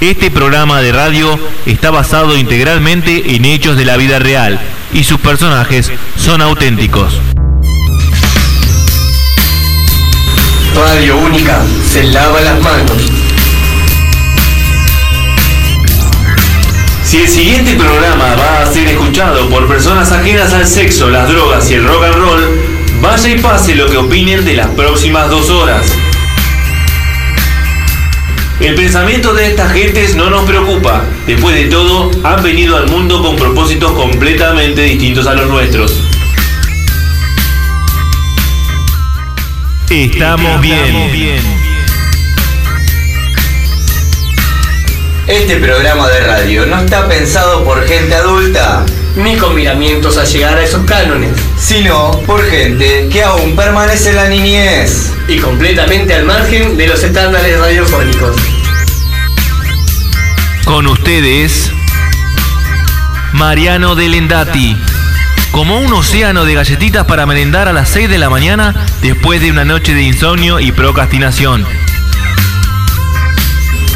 Este programa de radio está basado integralmente en hechos de la vida real y sus personajes son auténticos. Radio Única se lava las manos. Si el siguiente programa va a ser escuchado por personas ajenas al sexo, las drogas y el rock and roll, vaya y pase lo que opinen de las próximas dos horas. El pensamiento de estas gentes no nos preocupa. Después de todo, han venido al mundo con propósitos completamente distintos a los nuestros. Estamos bien. Este programa de radio no está pensado por gente adulta, ni con miramientos a llegar a esos cánones, sino por gente que aún permanece en la niñez y completamente al margen de los estándares radiofónicos. Con ustedes, Mariano Delendati. Como un océano de galletitas para merendar a las 6 de la mañana después de una noche de insomnio y procrastinación.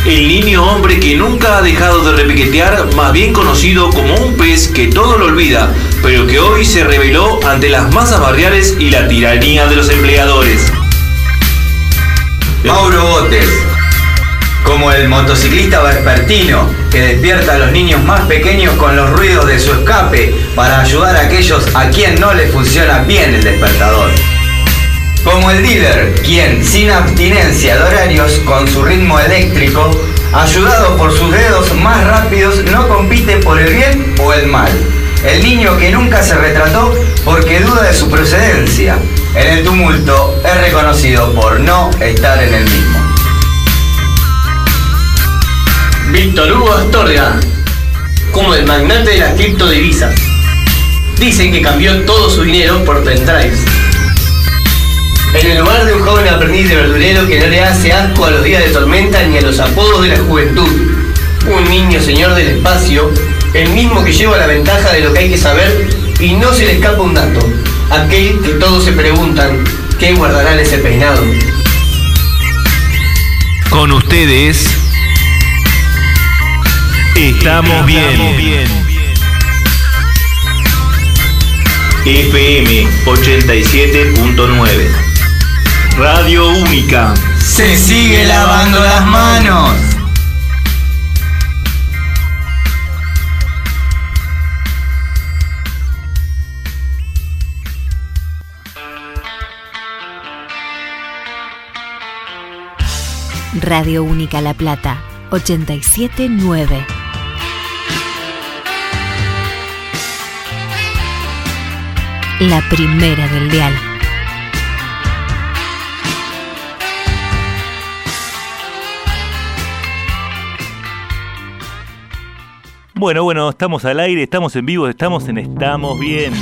El niño hombre que nunca ha dejado de repiquetear, más bien conocido como un pez que todo lo olvida, pero que hoy se reveló ante las masas barriales y la tiranía de los empleadores. Mauro Botes, como el motociclista vespertino que despierta a los niños más pequeños con los ruidos de su escape para ayudar a aquellos a quien no le funciona bien el despertador. Como el dealer, quien sin abstinencia de horarios con su ritmo eléctrico, ayudado por sus dedos más rápidos, no compite por el bien o el mal. El niño que nunca se retrató porque duda de su procedencia. En el tumulto es reconocido por no estar en el mismo. Víctor Hugo Astorga, como el magnate de las criptodivisas. Dicen que cambió todo su dinero por pendrives. En el lugar de un joven aprendiz de verdurero que no le hace asco a los días de tormenta ni a los apodos de la juventud. Un niño señor del espacio, el mismo que lleva la ventaja de lo que hay que saber y no se le escapa un dato. Aquel que todos se preguntan, ¿qué guardará en ese peinado? Con ustedes, estamos bien. FM 87.9 Radio Única. Se sigue lavando las manos. Radio Única La Plata, 879. La primera del dial. Bueno, bueno, estamos al aire, estamos en vivo, estamos en Estamos Bien.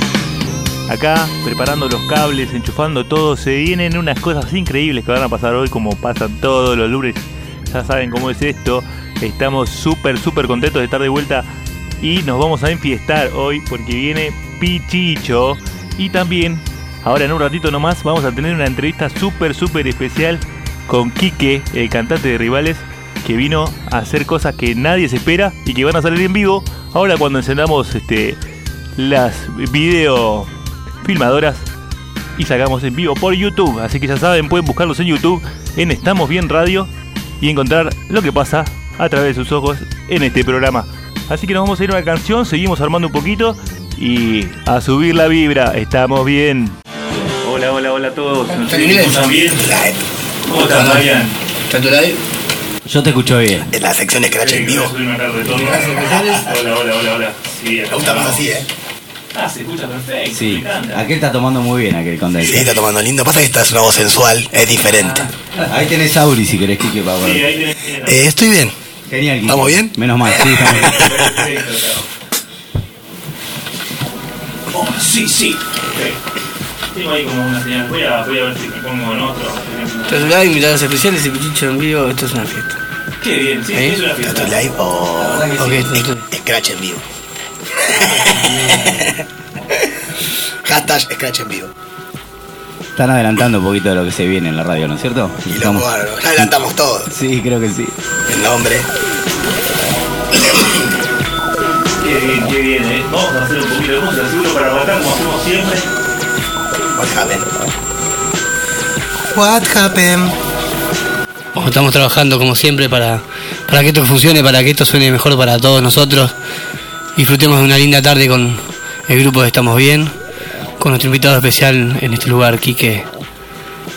Acá, preparando los cables, enchufando todo, se vienen unas cosas increíbles que van a pasar hoy, como pasan todos los lunes. Ya saben cómo es esto. Estamos súper, súper contentos de estar de vuelta y nos vamos a enfiestar hoy porque viene Pichicho. Y también, ahora en un ratito nomás, vamos a tener una entrevista súper, súper especial con Quique, el cantante de Rivales, que vino a hacer cosas que nadie se espera y que van a salir en vivo. Ahora cuando encendamos este, las video filmadoras y sacamos en vivo por YouTube. Así que ya saben, pueden buscarlos en YouTube en Estamos Bien Radio y encontrar lo que pasa a través de sus ojos en este programa. Así que nos vamos a ir a una canción, seguimos armando un poquito y a subir la vibra. Estamos bien. Hola, hola, hola a todos. ¿Nos bien? ¿Cómo estás, Marian? ¿Tanto live? Yo te escucho bien. En la sección Scratch en vivo. Hola, hola, hola, hola. Sí, Me gusta más así, ¿eh? Ah, se escucha perfecto. Sí, encanta. aquel está tomando muy bien, aquel Sí, condensador. está tomando lindo. Pasa que esta es una voz sensual, es diferente. Ahí tenés Auri si querés, Kike, para Sí, ver. ahí tenés. Eh, estoy bien. Genial, Kike. ¿Estamos bien? Menos mal, sí, estamos bien. Perfecto, Oh, sí, sí. Tengo ahí como una señal. Voy a, voy a ver si me pongo en otro. Tras live, invitados especiales y Pichicho en vivo, esto es una fiesta. Qué bien, sí, ¿Eh? es una ¿Tanto fiesta. live o Ok, entonces, Scratch en vivo? Hashtag Scratch en vivo. Están adelantando un poquito de lo que se viene en la radio, ¿no es cierto? Y lo Estamos- bueno, ya adelantamos todo. Sí, creo que sí. El nombre. Qué bien, ¿eh? Vamos a hacer un poquito de música, seguro, para arrancar como hacemos siempre. What happened? What happened? Bueno, estamos trabajando como siempre para, para que esto funcione, para que esto suene mejor para todos nosotros. Disfrutemos de una linda tarde con el grupo de Estamos Bien, con nuestro invitado especial en este lugar, Quique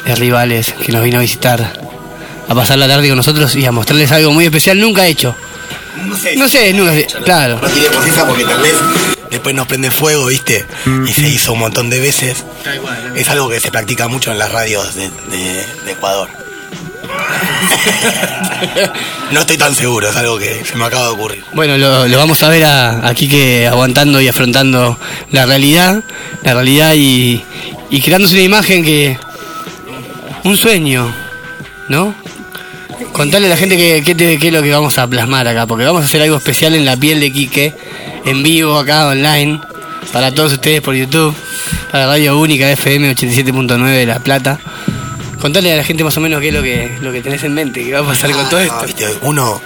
de Rivales, que nos vino a visitar, a pasar la tarde con nosotros y a mostrarles algo muy especial, nunca hecho. No sé. No sé, nunca, claro. No tiremos esa porque tal vez después nos prende fuego, ¿viste? Y se hizo un montón de veces. Es algo que se practica mucho en las radios de, de- de Ecuador. no estoy tan seguro, es algo que se me acaba de ocurrir. Bueno, lo, lo vamos a ver a, a Quique aguantando y afrontando la realidad, la realidad y, y creándose una imagen que... Un sueño, ¿no? Contarle a la gente qué, te- qué es lo que vamos a plasmar acá, porque vamos a hacer algo especial en la piel de Quique, en vivo acá online, para todos ustedes por YouTube, para Radio Única FM 87.9 de La Plata. Contarle a la gente más o menos qué es lo que, lo que tenés en mente, qué va a pasar con todo Ah, esto. ¿viste? Uno,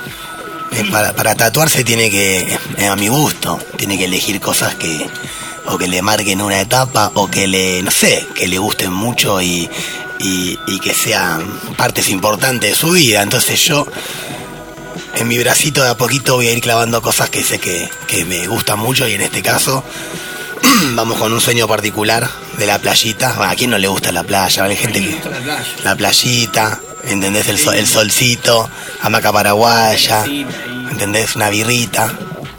eh, para, para tatuarse tiene que, eh, a mi gusto, tiene que elegir cosas que o que le marquen una etapa o que le, no sé, que le gusten mucho y, y, y que sean partes importantes de su vida. Entonces yo, en mi bracito de a poquito voy a ir clavando cosas que sé que, que me gustan mucho y en este caso vamos con un sueño particular de la playita. Bueno, ¿A quién no le gusta la playa? Hay gente que la playita, ¿entendés? El, sol- el solcito, hamaca paraguaya, ¿entendés? Una birrita,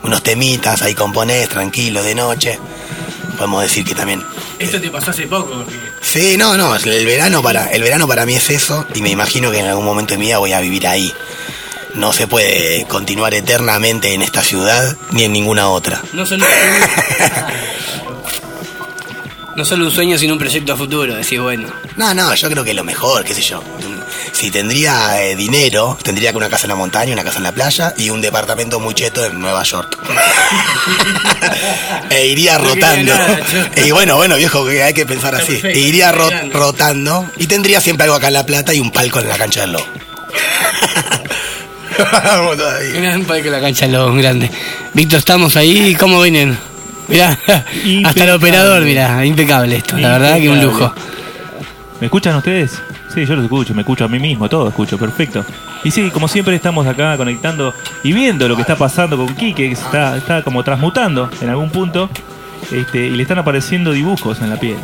unos temitas, ahí componés, tranquilo, de noche. Podemos decir que también... Esto te pasó hace poco, porque... Sí, no, no, el verano para, el verano para mí es eso y me imagino que en algún momento de mi vida voy a vivir ahí. No se puede continuar eternamente en esta ciudad ni en ninguna otra. No solo, no solo un sueño, sino un proyecto a futuro. Decir, bueno, No, no, yo creo que lo mejor, qué sé yo. Si tendría eh, dinero, tendría que una casa en la montaña, una casa en la playa y un departamento muy cheto en Nueva York. e iría No rotando. nada, y bueno, bueno, viejo, que hay que pensar Está así. perfecto, E iría ro- grande. rotando y tendría siempre algo acá en La Plata y un palco en la cancha del lobo. Vamos todavía. un parque la cancha lo grande. Víctor, estamos ahí. ¿Cómo vienen? Mirá, hasta el operador, mirá, impecable esto. La verdad que un lujo. ¿Me escuchan ustedes? Sí, yo los escucho, me escucho a mí mismo, todo escucho, perfecto. Y sí, como siempre estamos acá conectando y viendo lo que está pasando con Quique, que se está, está como transmutando en algún punto, este, y le están apareciendo dibujos en la piel.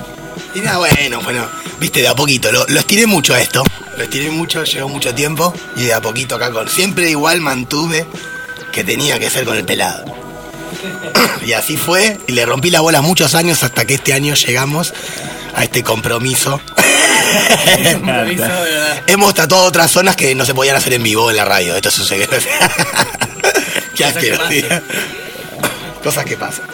Y nada, bueno, bueno, viste, de a poquito, lo, lo estiré mucho a esto, lo estiré mucho, llevó mucho tiempo y de a poquito acá con, siempre igual mantuve que tenía que ser con el pelado. y así fue, y le rompí la bola muchos años hasta que este año llegamos a este compromiso. Hemos tratado otras zonas que no se podían hacer en vivo en la radio, esto sucede. Qué asqueroso. Cosas que pasan.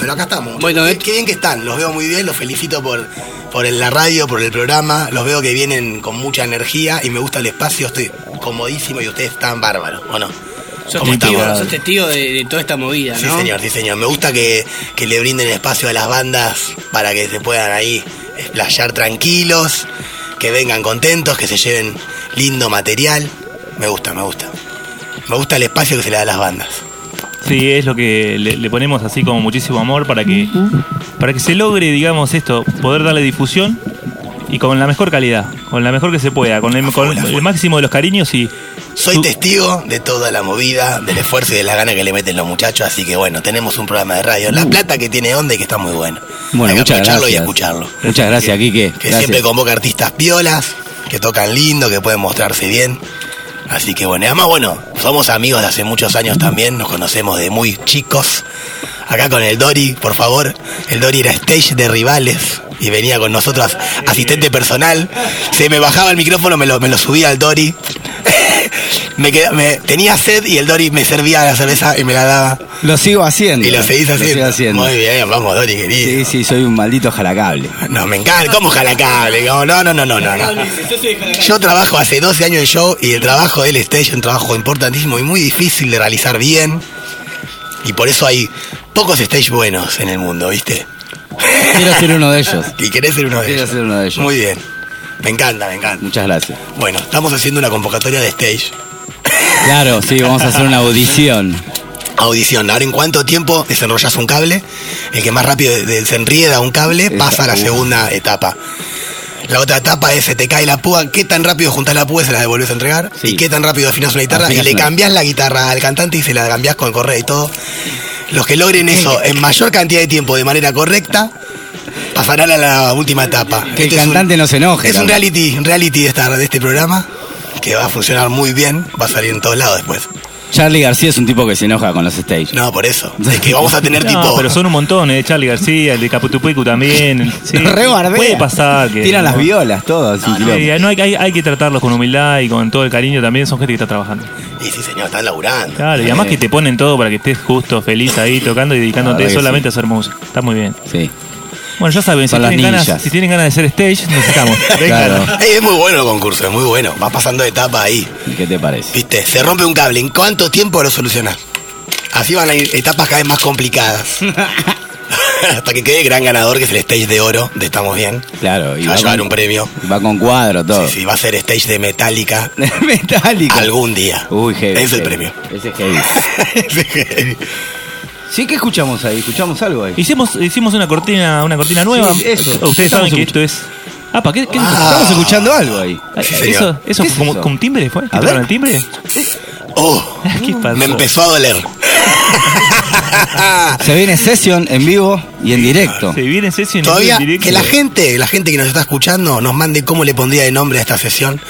Pero acá estamos. Bueno, qué, eh. qué bien que están, los veo muy bien, los felicito por, por la radio, por el programa, los veo que vienen con mucha energía y me gusta el espacio, estoy comodísimo y ustedes están bárbaros, ¿o no? Sos ¿Cómo testigo, estamos? sos testigo de, de toda esta movida, Sí, señor, sí, señor. Me gusta que, que le brinden espacio a las bandas para que se puedan ahí explayar tranquilos, que vengan contentos, que se lleven lindo material. Me gusta, me gusta. Me gusta el espacio que se le da a las bandas. Sí, es lo que le, le ponemos así como muchísimo amor para que, para que se logre, digamos, esto, poder darle difusión y con la mejor calidad, con la mejor que se pueda, con el, con máximo de los cariños y Soy testigo de toda la movida, del esfuerzo y de la gana que le meten los muchachos, así que bueno, tenemos un programa de radio. La plata que tiene onda y que está muy bueno. Bueno, Hay que muchas aprovecharlo y gracias. escucharlo. Muchas gracias, Quique. Que Gracias. siempre convoca artistas piolas, que tocan lindo, que pueden mostrarse bien. Así que bueno, además bueno, somos amigos de hace muchos años también, nos conocemos de muy chicos. Acá con el Dori, por favor. El Dori era stage de rivales y venía con nosotros asistente personal. Se me bajaba el micrófono, me lo, me lo subía al Dori. me, queda- me tenía sed y el Dori me servía la cerveza y me la daba. Lo sigo haciendo. Y lo seguís haciendo. sigo haciendo. Muy bien, vamos Dori, querido. Sí, sí, soy un maldito jalacable. No, me encanta, ¿cómo jalacable? No, no, no, no, no, no. Yo trabajo hace 12 años en show y el trabajo del stage es un trabajo importantísimo y muy difícil de realizar bien. Y por eso hay pocos stage buenos en el mundo, ¿viste? Quiero ser uno de ellos. Y querés ser uno de Quiero ellos. ser uno de ellos. Muy bien. Me encanta, me encanta. Muchas gracias. Bueno, estamos haciendo una convocatoria de stage. Claro, sí, vamos a hacer una audición. audición. Ahora, ¿en cuánto tiempo desenrollas un cable? El que más rápido de- desenrieda un cable pasa a la segunda etapa. La otra etapa es se te cae la púa, qué tan rápido juntás la púa y se la devolvés a entregar, Sí. y qué tan rápido afinas una guitarra Afinas y le una- cambias la guitarra al cantante y se la cambias con el correo y todo. Los que logren eso en mayor cantidad de tiempo de manera correcta pasarán a la última etapa. Que el Este un- cantante no se enoje. es un reality, un reality de, esta, de este programa que va a funcionar muy bien, va a salir en todos lados después. Charlie García es un tipo que se enoja con los stage. No, por eso. Es que vamos a tener No, tipo. pero son un montón, ¿eh? Charlie García, el de Caputupecu también. Sí, puede pasar que. Tiran las violas, Sí, quilombo. no hay, hay, hay que tratarlos con humildad y con todo el cariño también. Son gente que está trabajando. Y sí, señor, están laburando. Claro, y además que te ponen todo para que estés justo, feliz ahí tocando y dedicándote solamente a hacer música. Está muy bien. Sí. Bueno, ya saben, si Son las tienen, ganas, ninjas. si tienen ganas de hacer stage, necesitamos. Claro. Ey, es muy bueno el concurso, es muy bueno. Va pasando de etapa ahí. ¿Y ¿Qué te parece? Viste, se rompe un cable. ¿En cuánto tiempo lo solucionás? Así van a ir etapas cada vez más complicadas. Hasta que quede el gran ganador, que es el stage de oro de Estamos Bien. Claro. va a llevar un premio. Va con cuadro, todo. Sí, sí, va a ser stage de Metallica Metálico. algún día. Uy, heavy. Es el heavy. premio. Ese es heavy. Sí. Sí, ¿qué escuchamos ahí? ¿Escuchamos algo ahí? Hicimos, hicimos una cortina, una cortina nueva. Sí, eso. Ustedes saben que esto es. Ah, ¿para qué? qué Estamos escuchando algo ahí. Ah, Sí, ¿Eso, eso ¿Qué es como, eso? con timbre fue? ¿Que tocaron el timbre? Oh, ¿Qué pasó? me empezó a doler. Se viene session en vivo y en directo. Se viene sesión en directo. que la gente, la gente que nos está escuchando, nos mande cómo le pondría de nombre a esta sesión,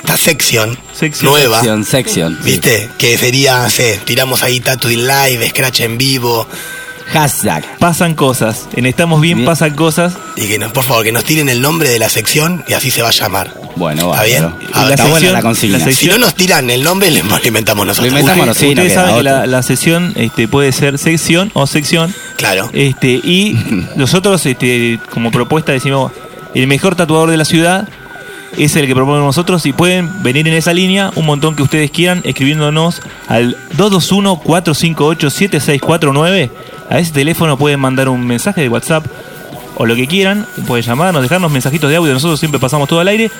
esta sección Sección. nueva. Sección, sección. sí. ¿Viste? Que sería, no sé, tiramos ahí Tattoo in Live, Scratch en vivo. Hashtag. Pasan cosas. En Estamos Bien, Bien. pasan cosas. Y que nos, por favor, que nos tiren el nombre de la sección y así se va a llamar. Bueno, ¿Está bárbaro. bien? Ah, la está buena la consigna. la Si no nos tiran el nombre, le- inventamos nosotros. Lo inventamos Ustedes- sí, no ustedes saben que la sesión este, puede ser sección o sección. Claro. Este, y nosotros, este, como propuesta, decimos: el mejor tatuador de la ciudad es el que proponemos nosotros. Y pueden venir en esa línea un montón que ustedes quieran, escribiéndonos al 221-458-7649. A ese teléfono pueden mandar un mensaje de WhatsApp o lo que quieran. Pueden llamarnos, dejarnos mensajitos de audio. Nosotros siempre pasamos todo al aire.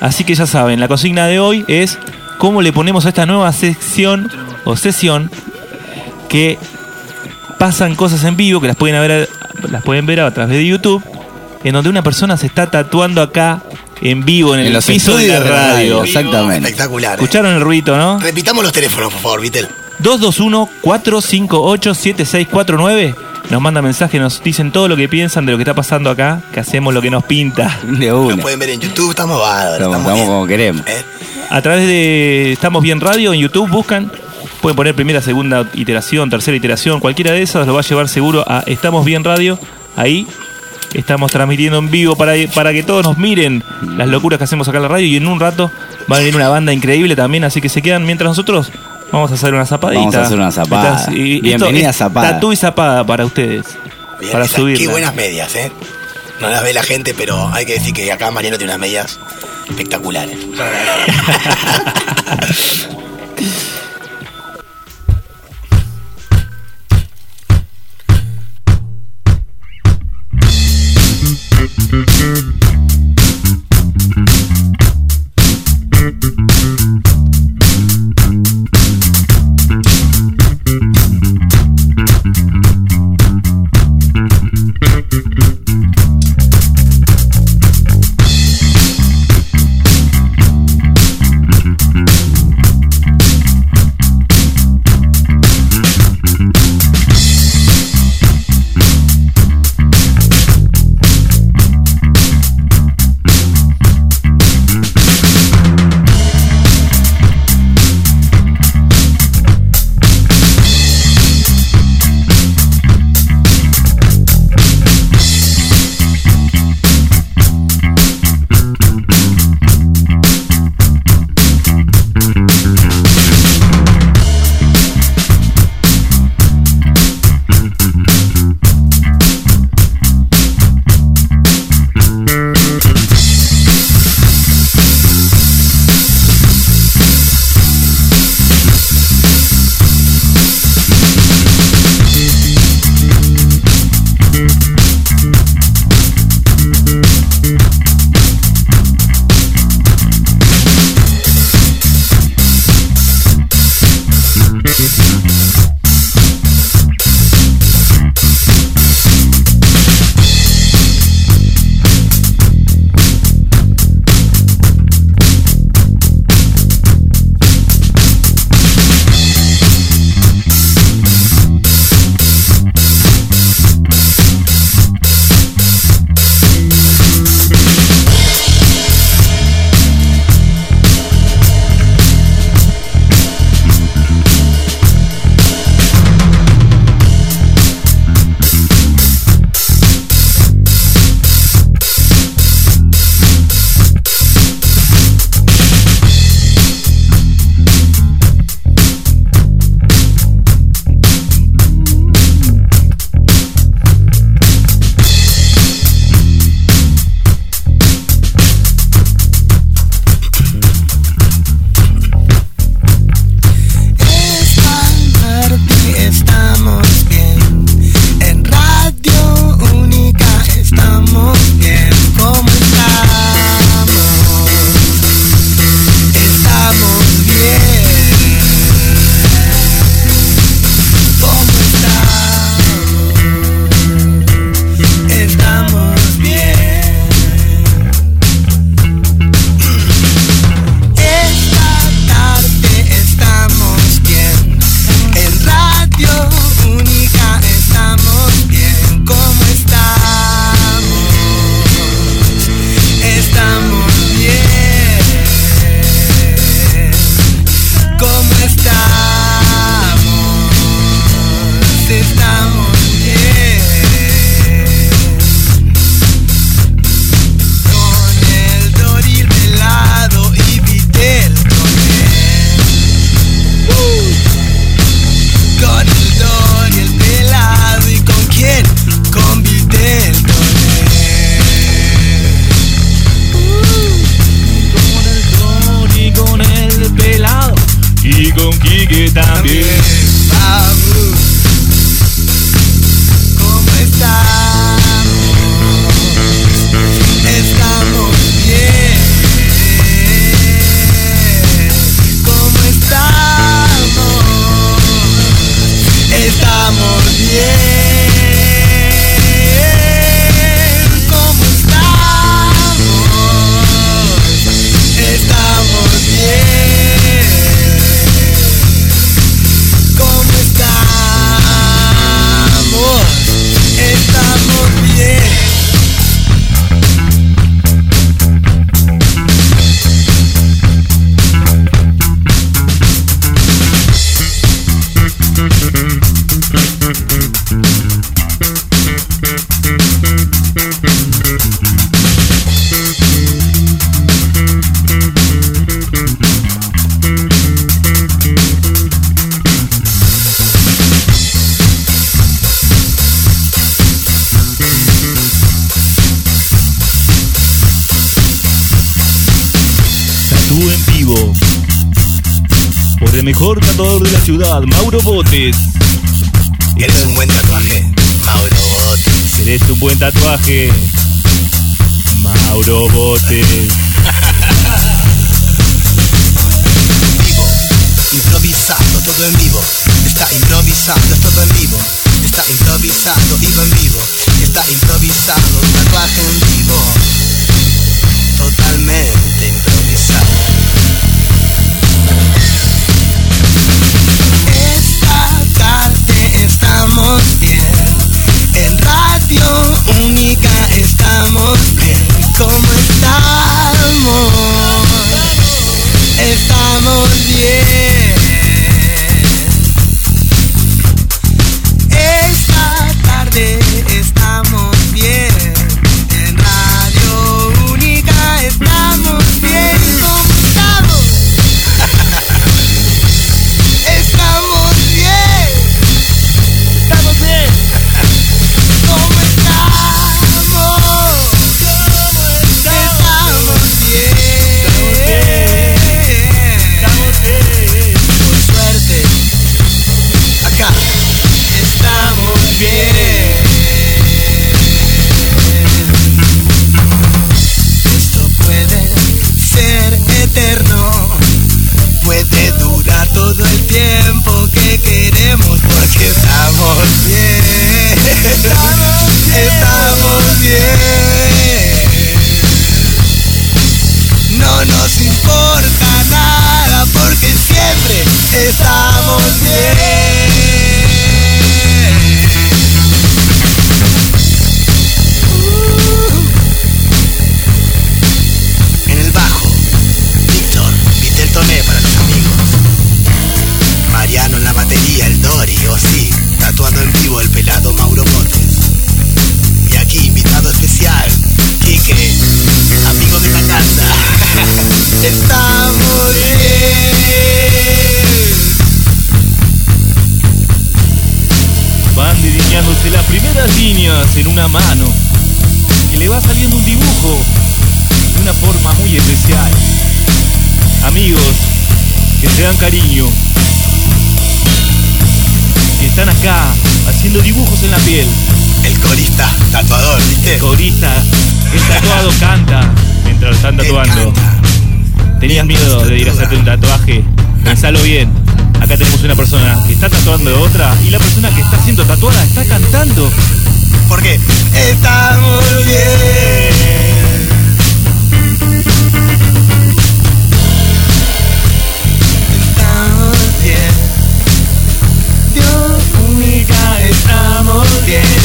Así que ya saben, la consigna de hoy es cómo le ponemos a esta nueva sección o sesión que pasan cosas en vivo que las pueden ver, las pueden ver a través de YouTube, en donde una persona se está tatuando acá en vivo en, En el los piso de la radio. radio. Exactamente. Espectacular. eh. ¿Escucharon el ruido, no? Repitamos los teléfonos, por favor, Vitel. 221-458-7649. Nos manda mensaje, nos dicen todo lo que piensan de lo que está pasando acá, que hacemos lo que nos pinta. De Lo una. pueden ver en YouTube, estamos bárbaros. Estamos, Estamos, como queremos. ¿Eh? A través de Estamos Bien Radio en YouTube, buscan, pueden poner primera, segunda iteración, tercera iteración, cualquiera de esas lo va a llevar seguro a Estamos Bien Radio. Ahí estamos transmitiendo en vivo para, para que todos nos miren las locuras que hacemos acá en la radio y en un rato va a venir una banda increíble también, así que se quedan mientras nosotros vamos a hacer una zapadita. Vamos a hacer una zapada. Y esto Bienvenida es zapada. Tatú y zapada para ustedes. Bien, para esas- subir. Qué buenas medias, ¿eh? No las ve la gente, pero hay que decir que acá Mariano tiene unas medias espectaculares. Budobotis. Tenías miedo de ir a hacerte un tatuaje. Pensalo bien. Acá tenemos una persona que está tatuando de otra y la persona que está siendo tatuada está cantando. Porque estamos bien. Estamos bien. Dios única, estamos bien.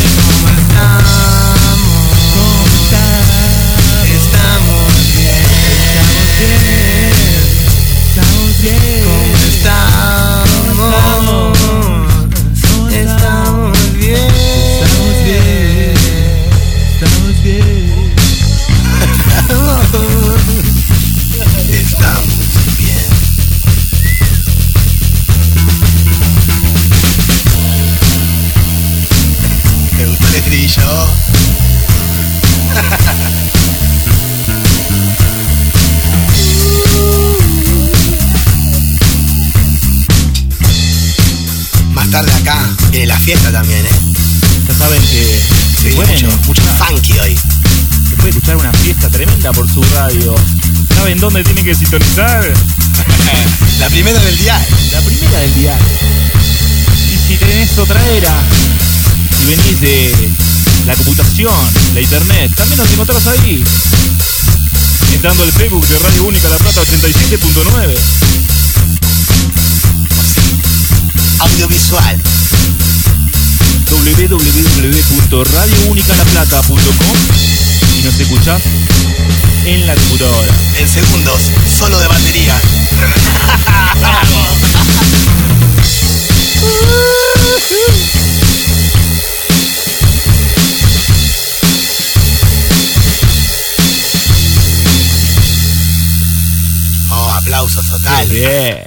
Otra era, y venís de la computación, la internet, también nos encontrás ahí. Entrando al Facebook de Radio Única La Plata 87.9. Audiovisual. www.radiounicalaplata.com y nos escuchás en la computadora. En segundos, solo de batería. Oh, aplausos total. Bien.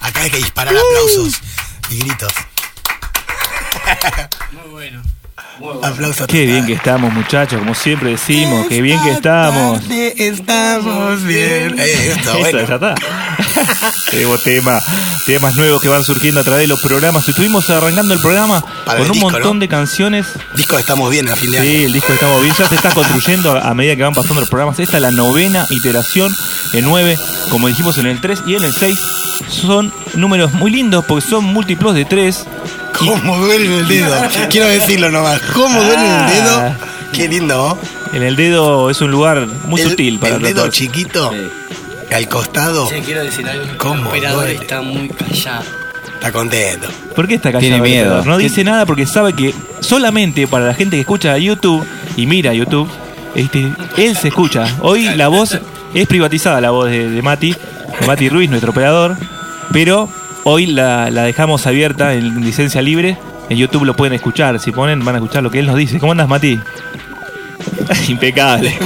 Acá hay que disparar aplausos y gritos. Muy bueno. Aplausos Qué bien que estamos, muchachos, como siempre decimos, qué bien que estamos. Estamos bien. Eh, esto, Eso, bueno. ya está. Tenemos tema, temas nuevos que van surgiendo a través de los programas. Estuvimos arrancando el programa Para con el un disco, montón ¿no? de canciones. Disco Estamos bien a fin de año. Sí, el disco estamos bien, ya se está construyendo a medida que van pasando los programas. Esta es la novena iteración, el 9, como dijimos en el 3 y en el 6. Son números muy lindos porque son múltiplos de 3. ¿Cómo duele en el dedo? Quiero decirlo nomás. ¿Cómo duele el dedo? Ah. Qué lindo. En el dedo es un lugar muy el, sutil para el dedo chiquito al costado Che, quiero decir algo. ¿Cómo El operador duele? está muy callado. está contento. ¿Por qué está callado? Tiene miedo. No ¿Qué- dice nada porque sabe que solamente para la gente que escucha YouTube y mira YouTube, este, él se escucha. Hoy la voz es privatizada, la voz de, de Mati, de Mati Ruiz, nuestro operador, pero hoy la, la dejamos abierta en licencia libre. En YouTube lo pueden escuchar. Si ponen, van a escuchar lo que él nos dice. ¿Cómo andas, Mati? Impecable.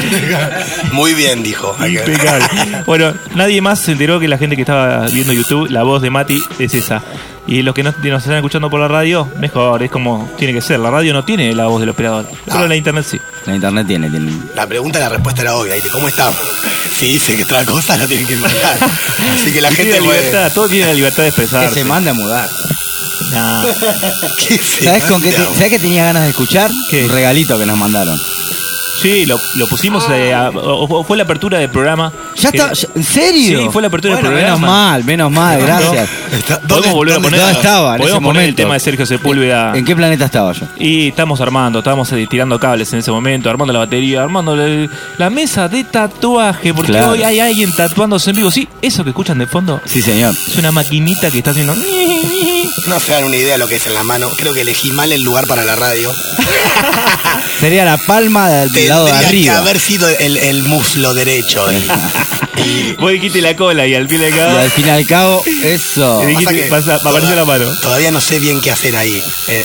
Muy bien, dijo. Impecable. Bueno, nadie más se enteró que la gente que estaba viendo YouTube, la voz de Mati es esa. Y los que no, nos están escuchando por la radio, mejor, es como tiene que ser. La radio no tiene la voz del operador, pero la internet sí. La internet tiene, tiene. La pregunta y la respuesta era obvia. ¿Cómo estamos? Si dice que otra cosa, lo tienen que mandar. Así que la Y gente tiene la puede- libertad, todo tiene la libertad de Que expresarse. se manda a mudar. Nah. ¿Qué ¿Sabes con qué te- manda? ¿sabes qué tenía ganas de escuchar? ¿Qué? Un regalito que nos mandaron. Sí, lo, lo pusimos, eh, a- o- o fue la apertura del programa. ¿Ya Que- está? ya- ¿En serio? Sí, fue la apertura del Bueno, programa. Menos mal, menos mal, gracias. Está- ¿dónde- Podemos volver a dónde poner, ¿Dónde estaba en podemos ese poner el momento? tema de Sergio Sepúlveda. ¿En qué planeta estaba yo? Y estamos armando, estábamos eh, tirando cables en ese momento, armando la batería, armando la, la mesa de tatuaje, porque Claro. hoy hay alguien tatuándose en vivo. Sí, eso que escuchan de fondo Sí, señor. es una maquinita que está haciendo. No se dan una idea de lo que es en la mano. Creo que elegí mal el lugar para la radio. Sería la palma del lado de Tendría que arriba. haber sido el, el muslo derecho. Y, y- Vos dijiste la cola y al fin y al Y cabo. al fin y al cabo, eso. Dijiste, Pasa pasa- apareció la mano. Todavía no sé bien qué hacer ahí, eh,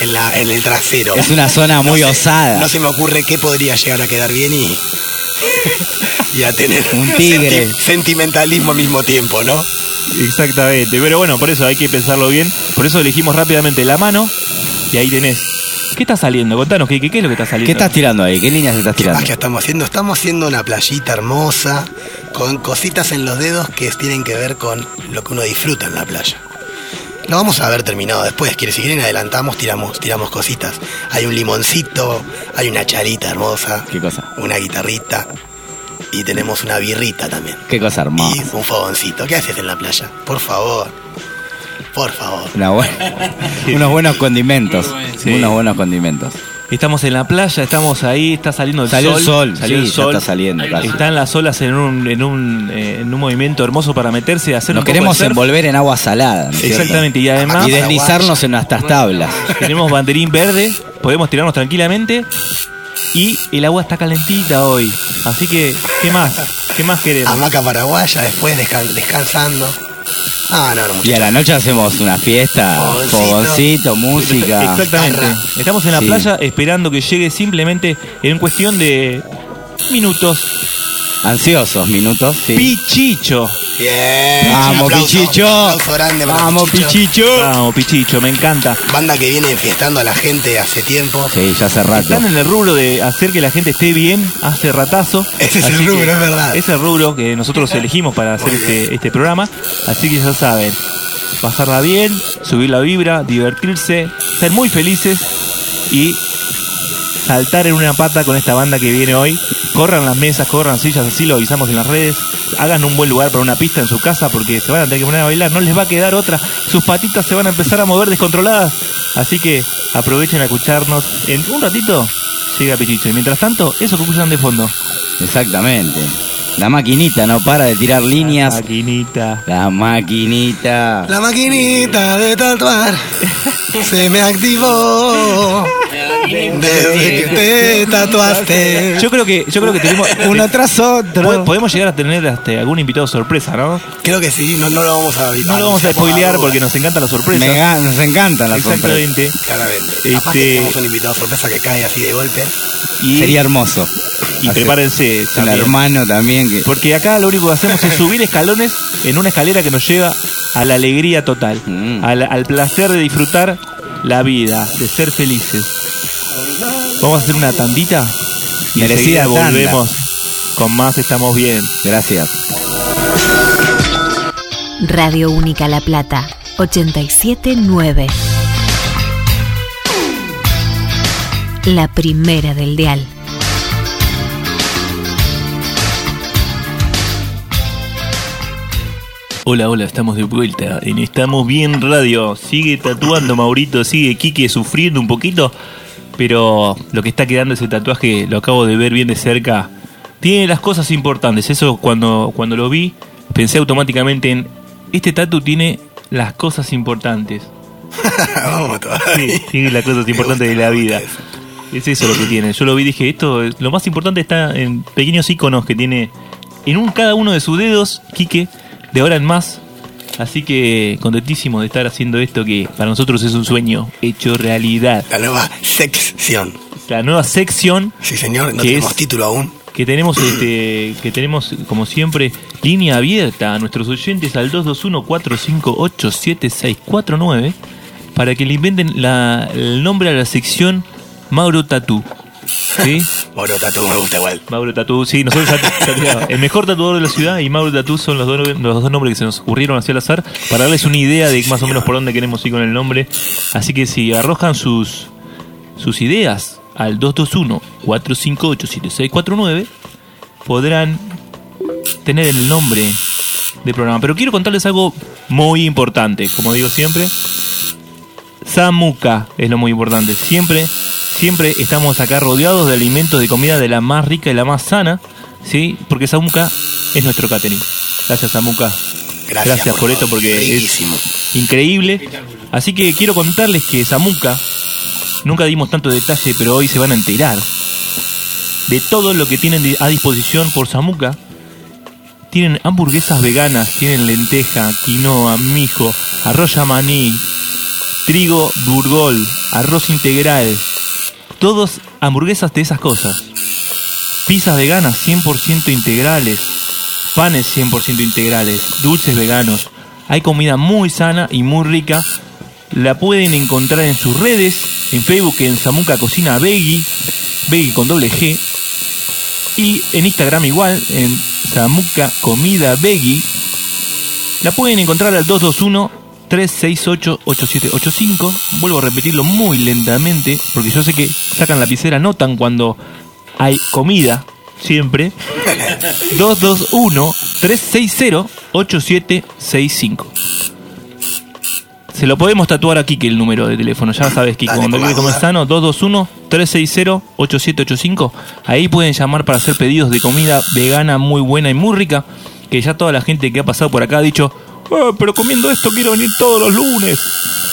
en, la, en el trasero. Es una zona muy No sé, osada. No se me ocurre qué podría llegar a quedar bien y, y a tener Un tigre. senti- sentimentalismo al mismo tiempo, ¿no? Exactamente, pero bueno, por eso hay que pensarlo bien. Por eso elegimos rápidamente la mano y ahí tenés. ¿Qué está saliendo? Contanos, ¿qué, qué, qué es lo que está saliendo? ¿Qué estás tirando ahí? ¿Qué líneas estás ¿Qué tirando? que estamos haciendo? Estamos haciendo una playita hermosa con cositas en los dedos que tienen que ver con lo que uno disfruta en la playa. Lo vamos a ver terminado después. Quiere, si quieren adelantamos, tiramos, tiramos cositas. Hay un limoncito, hay una charita hermosa, ¿Qué cosa? una guitarrita y tenemos una birrita también. Qué cosa Y hermosa. un fogoncito. ¿Qué haces en la playa? Por favor. Por favor. Una buena- unos buenos condimentos. Sí. Unos buenos condimentos. Estamos en la playa, estamos ahí, está saliendo el Salió sol. el sol, salió sí, el ya sol. está saliendo casi. Están las olas en un, en un, eh, en un movimiento hermoso para meterse y hacer Nos un poco queremos de surf. envolver en agua salada. ¿no es cierto? Exactamente, y además Y deslizarnos en nuestras tablas. tenemos banderín verde, podemos tirarnos tranquilamente y el agua está calentita hoy. Así que, ¿qué más? ¿Qué más queremos? Hamaca paraguaya, después descan- descansando. Ah, no, no, Y a la noche hacemos una fiesta, Fogoncito. música. Exactamente. Estamos en la Sí. playa esperando que llegue simplemente en cuestión de minutos. Ansiosos minutos, sí. Pichicho. Bien. Vamos, Aplauso, Pichicho. aplauso grande para Vamos, Pichicho. Vamos, Pichicho, me encanta. Banda que viene enfiestando a la gente hace tiempo. Sí, ya hace rato. Están en el rubro de hacer que la gente esté bien hace ratazo. Ese es el rubro, que es verdad. Es el rubro que nosotros elegimos para hacer este, este programa. Así que ya saben. pasarla bien, subir la vibra, divertirse, ser muy felices y saltar en una pata con esta banda que viene hoy. Corran las mesas, corran sillas, así lo avisamos en las redes. Hagan un buen lugar para una pista en su casa porque se van a tener que poner a bailar. No les va a quedar otra. Sus patitas se van a empezar a mover descontroladas. Así que aprovechen a escucharnos. En un ratito llega Pichicho. Y mientras tanto, eso que escuchan de fondo. Exactamente. La maquinita no para de tirar líneas. Maquinita. La maquinita. La maquinita de tatuar se me activó desde que te tatuaste. Yo creo que, yo creo que tenemos. Uno tras otro. po- Podemos llegar a tener este, algún invitado sorpresa, ¿no? Creo que sí, no, no lo vamos a No lo vamos a spoilear porque nos encantan las sorpresas. Me ga- nos encantan las sorpresas. Exactamente. Claramente. Capaz que Este- tenemos un invitado sorpresa que cae así de golpe. Y, Sería hermoso. y prepárense. También. hermano también que. Porque acá lo único que hacemos es subir escalones en una escalera que nos lleva a la alegría total, Mm. al, al placer de disfrutar la vida, de ser felices. Vamos a hacer una tandita y Merecida tanda. volvemos con más Estamos Bien. Gracias. Radio Única La Plata, 879. La primera del dial. Hola, hola, estamos de vuelta en Estamos Bien Radio. Sigue tatuando Maurito, sigue Quique sufriendo un poquito, pero lo que está quedando ese tatuaje, lo acabo de ver bien de cerca, tiene las cosas importantes. Eso cuando, cuando lo vi, pensé automáticamente en, este tatu tiene las cosas importantes. vamos. Sí, tiene las cosas importantes de la vida. Es eso lo que tiene. Yo lo vi y dije, esto, es- lo más importante está en pequeños iconos que tiene en un cada uno de sus dedos, Quique, de ahora en más. Así que contentísimo de estar haciendo esto que para nosotros es un sueño hecho realidad. La nueva sección. La nueva sección Sí, señor, no ¿Qué tenemos es? título aún. que tenemos este, que tenemos como siempre línea abierta a nuestros oyentes al 221-458-7649 para que le inventen la- el nombre a la sección Mauro Tatú. ¿Sí? Bueno, Tatu me gusta igual. Mauro Tatú, sí, nosotros ya, ya teníamos. El mejor tatuador de la ciudad y Mauro Tatú son los dos, los dos nombres que se nos ocurrieron hacia el azar para darles una idea de más o menos por dónde queremos ir con el nombre. Así que si arrojan sus, sus ideas al 221-458-7649, podrán tener el nombre del programa. Pero quiero contarles algo muy importante, como digo siempre. Samuca es lo muy importante. Siempre, siempre estamos acá rodeados de alimentos de comida de la más rica y la más sana, ¿sí? Porque Samuca es nuestro catering. Gracias, Samuca. Gracias, por, por esto, porque Riquísimo. es increíble. Así que quiero contarles que Samuca, nunca dimos tanto detalle, pero hoy se van a enterar de todo lo que tienen a disposición por Samuca. Tienen hamburguesas veganas, tienen lenteja, quinoa, mijo, arroz maní, trigo burgol, arroz integral. Todos hamburguesas de esas cosas. Pizzas veganas 100% integrales. Panes 100% integrales. Dulces veganos. Hay comida muy sana y muy rica. La pueden encontrar en sus redes. En Facebook en Samuca Cocina Veggie. Veggie con doble G. Y en Instagram igual. En Samuca Comida Veggie. La pueden encontrar al 221 368-8785. Vuelvo a repetirlo muy lentamente, porque yo sé que sacan la lapicera, notan cuando hay comida, siempre. 221-360-8765. Se lo podemos tatuar aquí que el número de teléfono, ya sabes que cuando quede como sano, 221-360-8785. Ahí pueden llamar para hacer pedidos de comida vegana muy buena y muy rica. Que ya toda la gente que ha pasado por acá ha dicho, "Ah, pero comiendo esto quiero venir todos los lunes.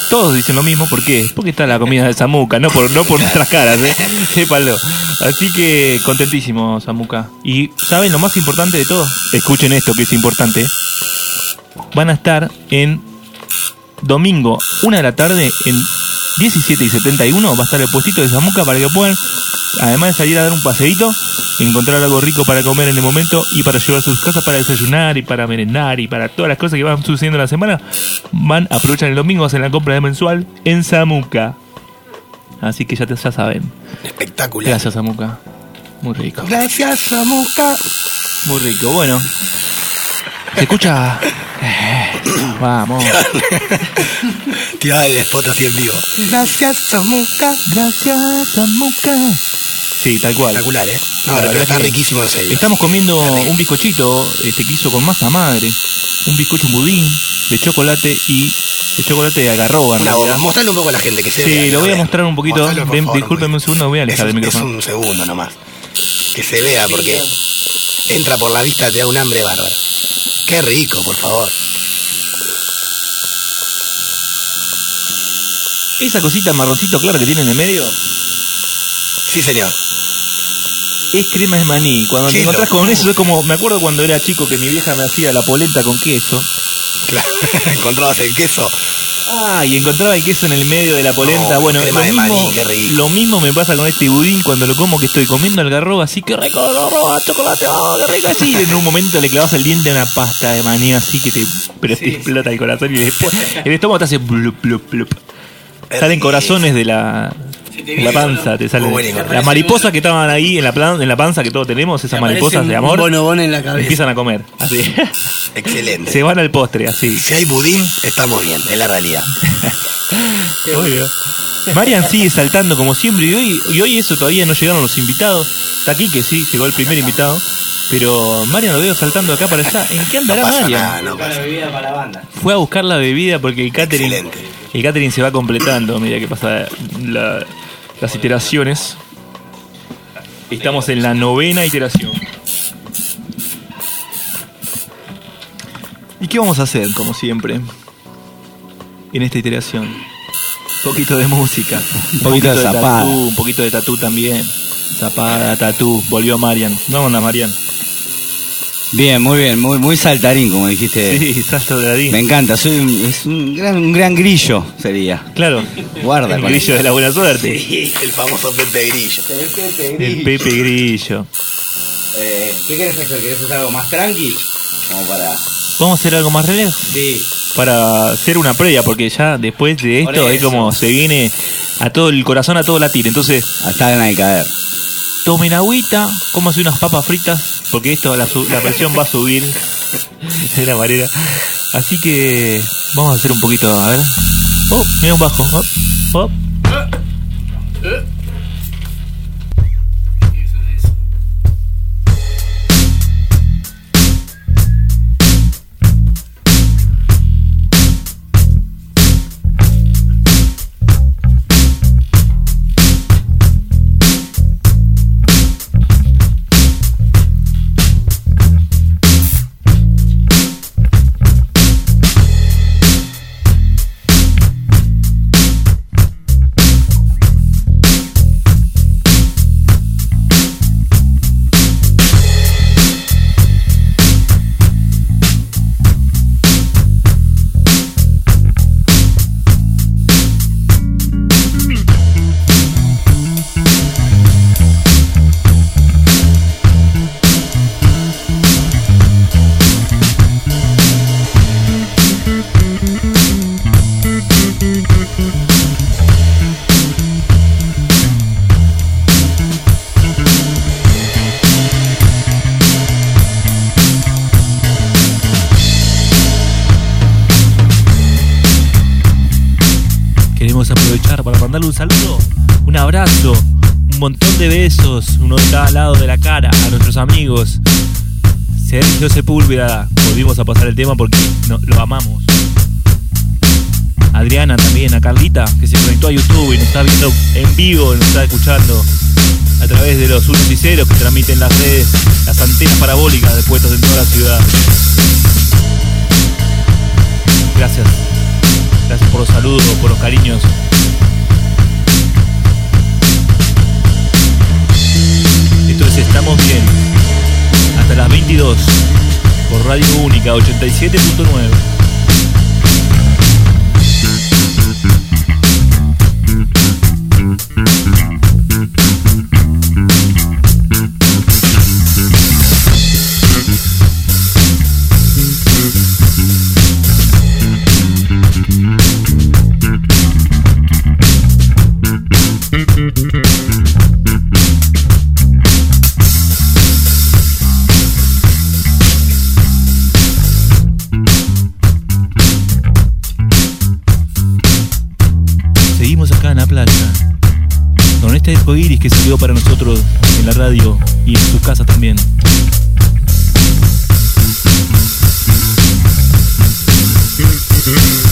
Todos dicen lo mismo, ¿por qué? Porque está la comida de Samuca, no por, no por nuestras caras, ¿eh? Sépalo. Así que contentísimo, Samuca. Y ¿saben lo más importante de todo? Escuchen esto que es importante. Van a estar en domingo, una de la tarde, en 17 y 71, va a estar el puestito de Samuca para que puedan, además de salir a dar un paseíto, encontrar algo rico para comer en el momento y para llevar a sus casas para desayunar y para merendar y para todas las cosas que van sucediendo en la semana, van, aprovechan el domingo, hacen la compra de mensual en Samuca. Así que ya, te, ya saben. Espectacular. Gracias, Samuca. Muy rico. Gracias, Samuca. Muy rico. Bueno. Se escucha. Vamos. Tiraba el spot así en vivo. Gracias, Samuca. Gracias, Samuca. Sí, tal cual. Espectacular, ¿eh? La No, pero verdad está que riquísimo el sello. Estamos comiendo un bizcochito este, que hizo con masa madre. Un bizcocho, un budín de chocolate y de chocolate de agarroba en Una bomba. Mostrarle un poco a la gente que se Sí, vea. lo voy a vea. mostrar un poquito. Mostralo, por Ven, favor, discúlpeme un segundo, voy a alejar es, el micrófono. Es un segundo nomás. Que se vea porque entra por la vista, te da un hambre bárbaro. Qué rico, por favor. Esa cosita marroncito claro que tiene en el medio Sí, señor. es crema de maní. Cuando te Qué encontrás con eso es como, me acuerdo cuando era chico que mi vieja me hacía la polenta con queso. Claro. Encontrabas el queso. Ah, y encontraba el queso en el medio de la polenta. No, bueno, lo mismo, maní, lo mismo me pasa con este budín cuando lo como que estoy comiendo algarroba, así que rico algarroba, chocolate, oh, qué rico así. Y en un momento le clavas el diente a una pasta de maní así que te, pero te explota el corazón y después el estómago te hace blup, blup, blup. Salen corazones de la, de la panza, te salen. Bueno. Las mariposas que estaban ahí en la, plan- en la panza que todos tenemos, esas mariposas de amor, bonobón en la cabeza. empiezan a comer. Así. Excelente. Se van al postre, así. Si hay budín, estamos bien, es la realidad. Obvio. Marian sigue saltando como siempre y hoy, y hoy eso todavía no llegaron los invitados. Está aquí que sí, llegó el primer invitado. Pero Marian lo veo saltando acá para allá. ¿En qué No andará pasa Marian? nada, no pasa banda. Fue a buscar la bebida porque el catering, Excelente. El catering se va completando a medida que pasa la- las iteraciones. Estamos en la novena iteración. ¿Y qué vamos a hacer, como siempre, en esta iteración? Un poquito de música, un poquito de zapada. tatú, un poquito de tatú también. Zapada, tatú, volvió Marian. ¿No onda, Marian? Bien, muy bien, muy, muy saltarín, como dijiste. Sí, salto de. Me encanta, soy un, es un gran, un gran grillo, sería. Claro, Guarda el con grillo eso. de la buena suerte. el famoso Pepe Grillo. El Pepe Grillo. Eh, ¿Qué querés hacer? ¿Querés hacer algo más tranqui? Como para... Vamos a hacer algo más relax Sí. para hacer una previa, porque ya después de esto es como se viene a todo el corazón, a todo latir. Entonces, Hasta ganas de caer. Tomen agüita, cómanse unas papas fritas, porque esto la, la presión va a subir de la manera. Así que vamos a hacer un poquito, a ver. Oh, mira un bajo. Oh, oh. Amigos. Sergio Sepúlveda, volvimos a pasar el tema porque lo amamos. Adriana también, a Carlita, que se conectó a YouTube y nos está viendo en vivo, nos está escuchando a través de los unos y ceros que transmiten las redes, las antenas parabólicas de puestos en toda la ciudad. Gracias. Gracias por los saludos, por los cariños. Entonces estamos bien. Hasta las 22 por Radio Única 87.9. este disco iris que sirvió para nosotros en la radio y en sus casas también.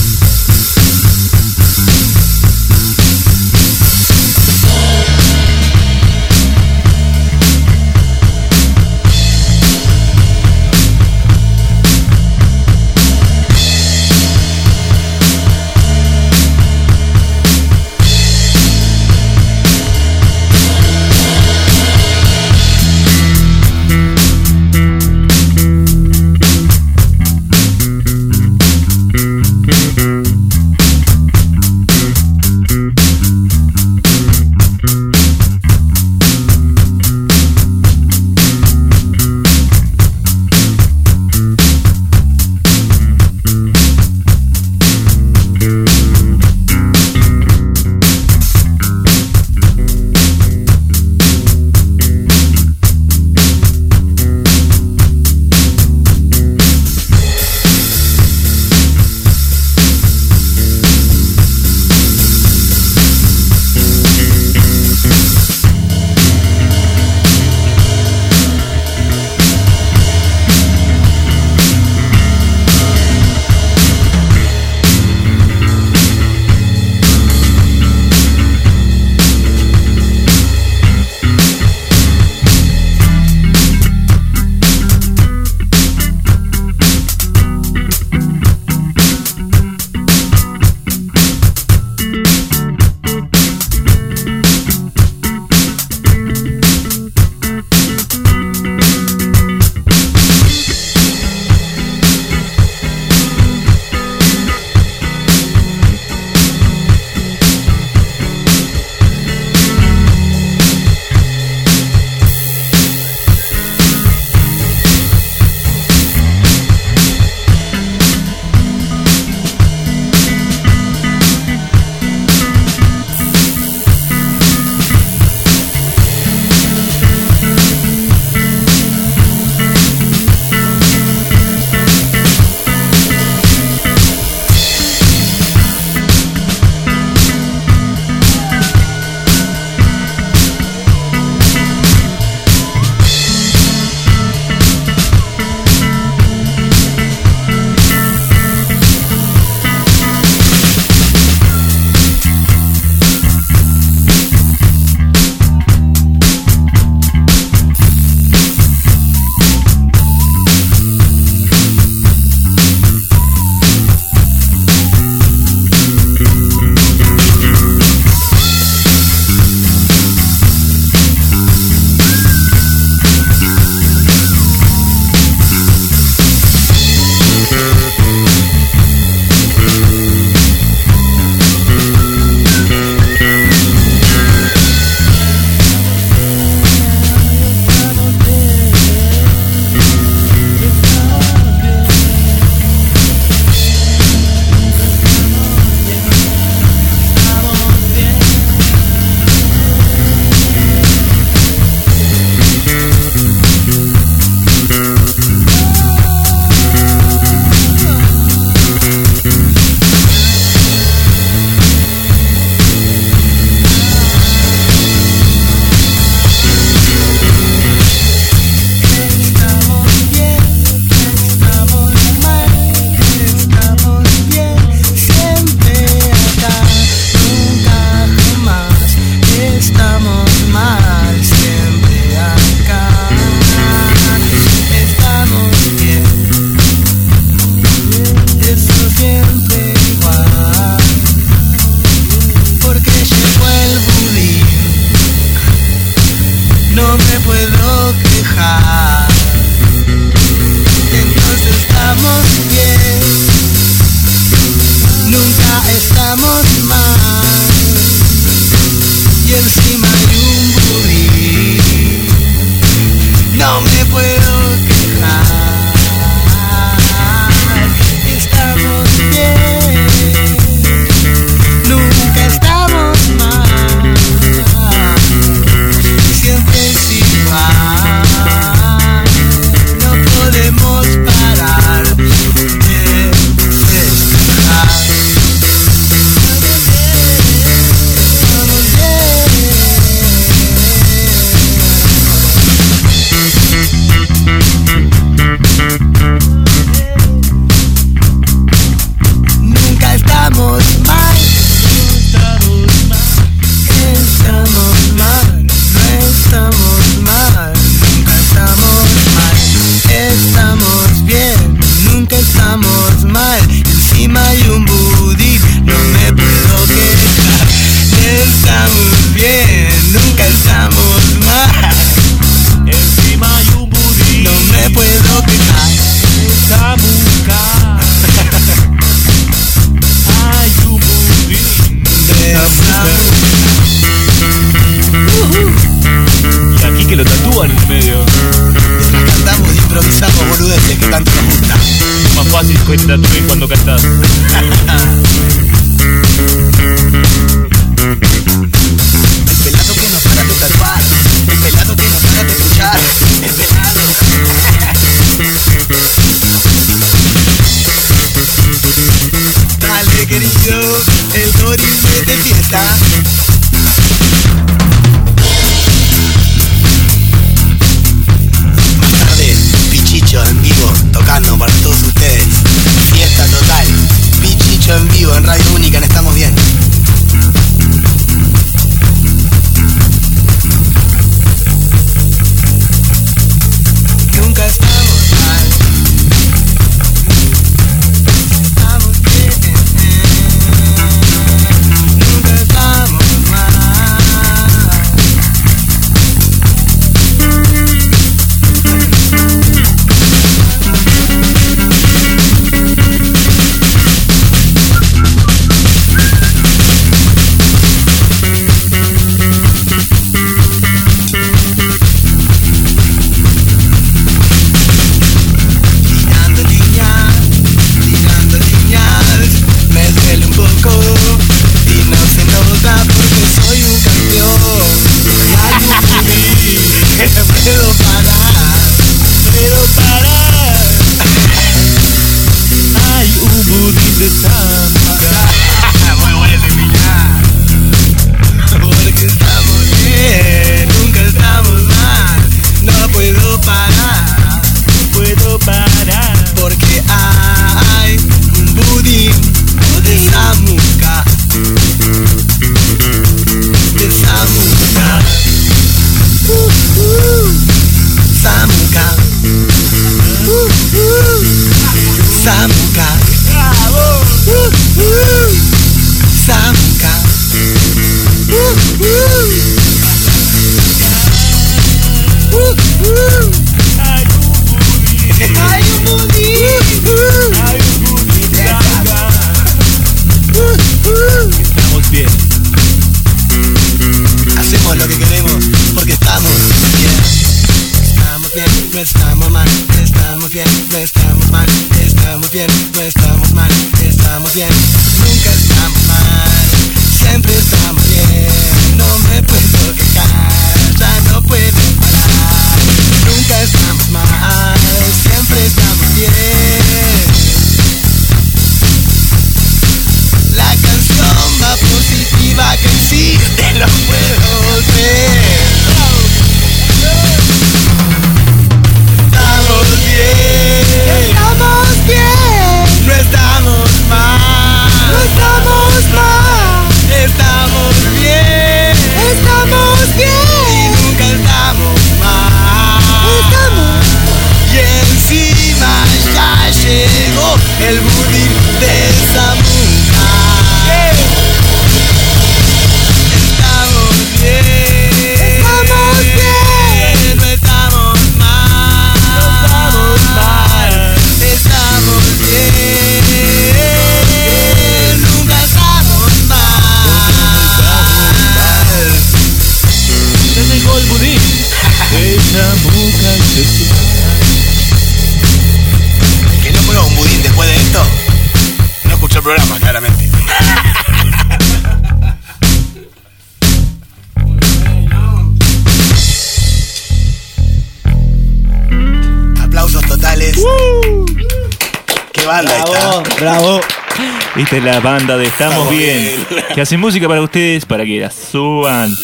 Esta es la banda de Estamos Bien, que hacen música para ustedes, para que la suban,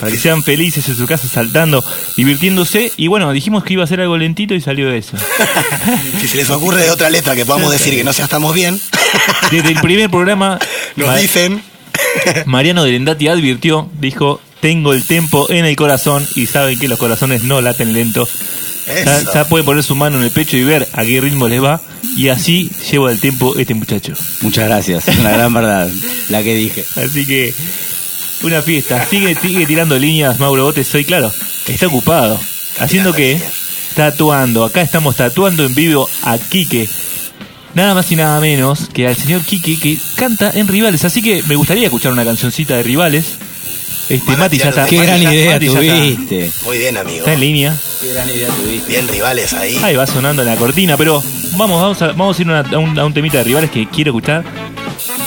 para que sean felices en su casa saltando, divirtiéndose. Y bueno, dijimos que iba a ser algo lentito y salió eso. si se les ocurre de otra letra que podamos decir que no sea Estamos Bien. Desde el primer programa nos dicen... Mariano Delendati advirtió, dijo, tengo el tempo en el corazón y saben que los corazones no laten lento. Ya, ya, pueden poner su mano en el pecho y ver a qué ritmo les va. Y así lleva el tiempo este muchacho. Muchas gracias, es una gran verdad, la que dije. Así que, una fiesta. Sigue, sigue tirando líneas, Mauro Botes, soy claro. Está ocupado. Haciendo que, tatuando. Acá estamos tatuando en vivo a Quique. Nada más y nada menos que al señor Quique que canta en Rivales. Así que me gustaría escuchar una cancioncita de Rivales. Este, Mati ya está. Qué gran ya- idea Mati ya está- tuviste. Muy bien, amigo. Está en línea. Qué gran idea tuviste. Bien rivales ahí. Ahí va sonando la cortina, pero vamos, vamos a, vamos a ir una- a, un, a un temita de rivales que quiero escuchar.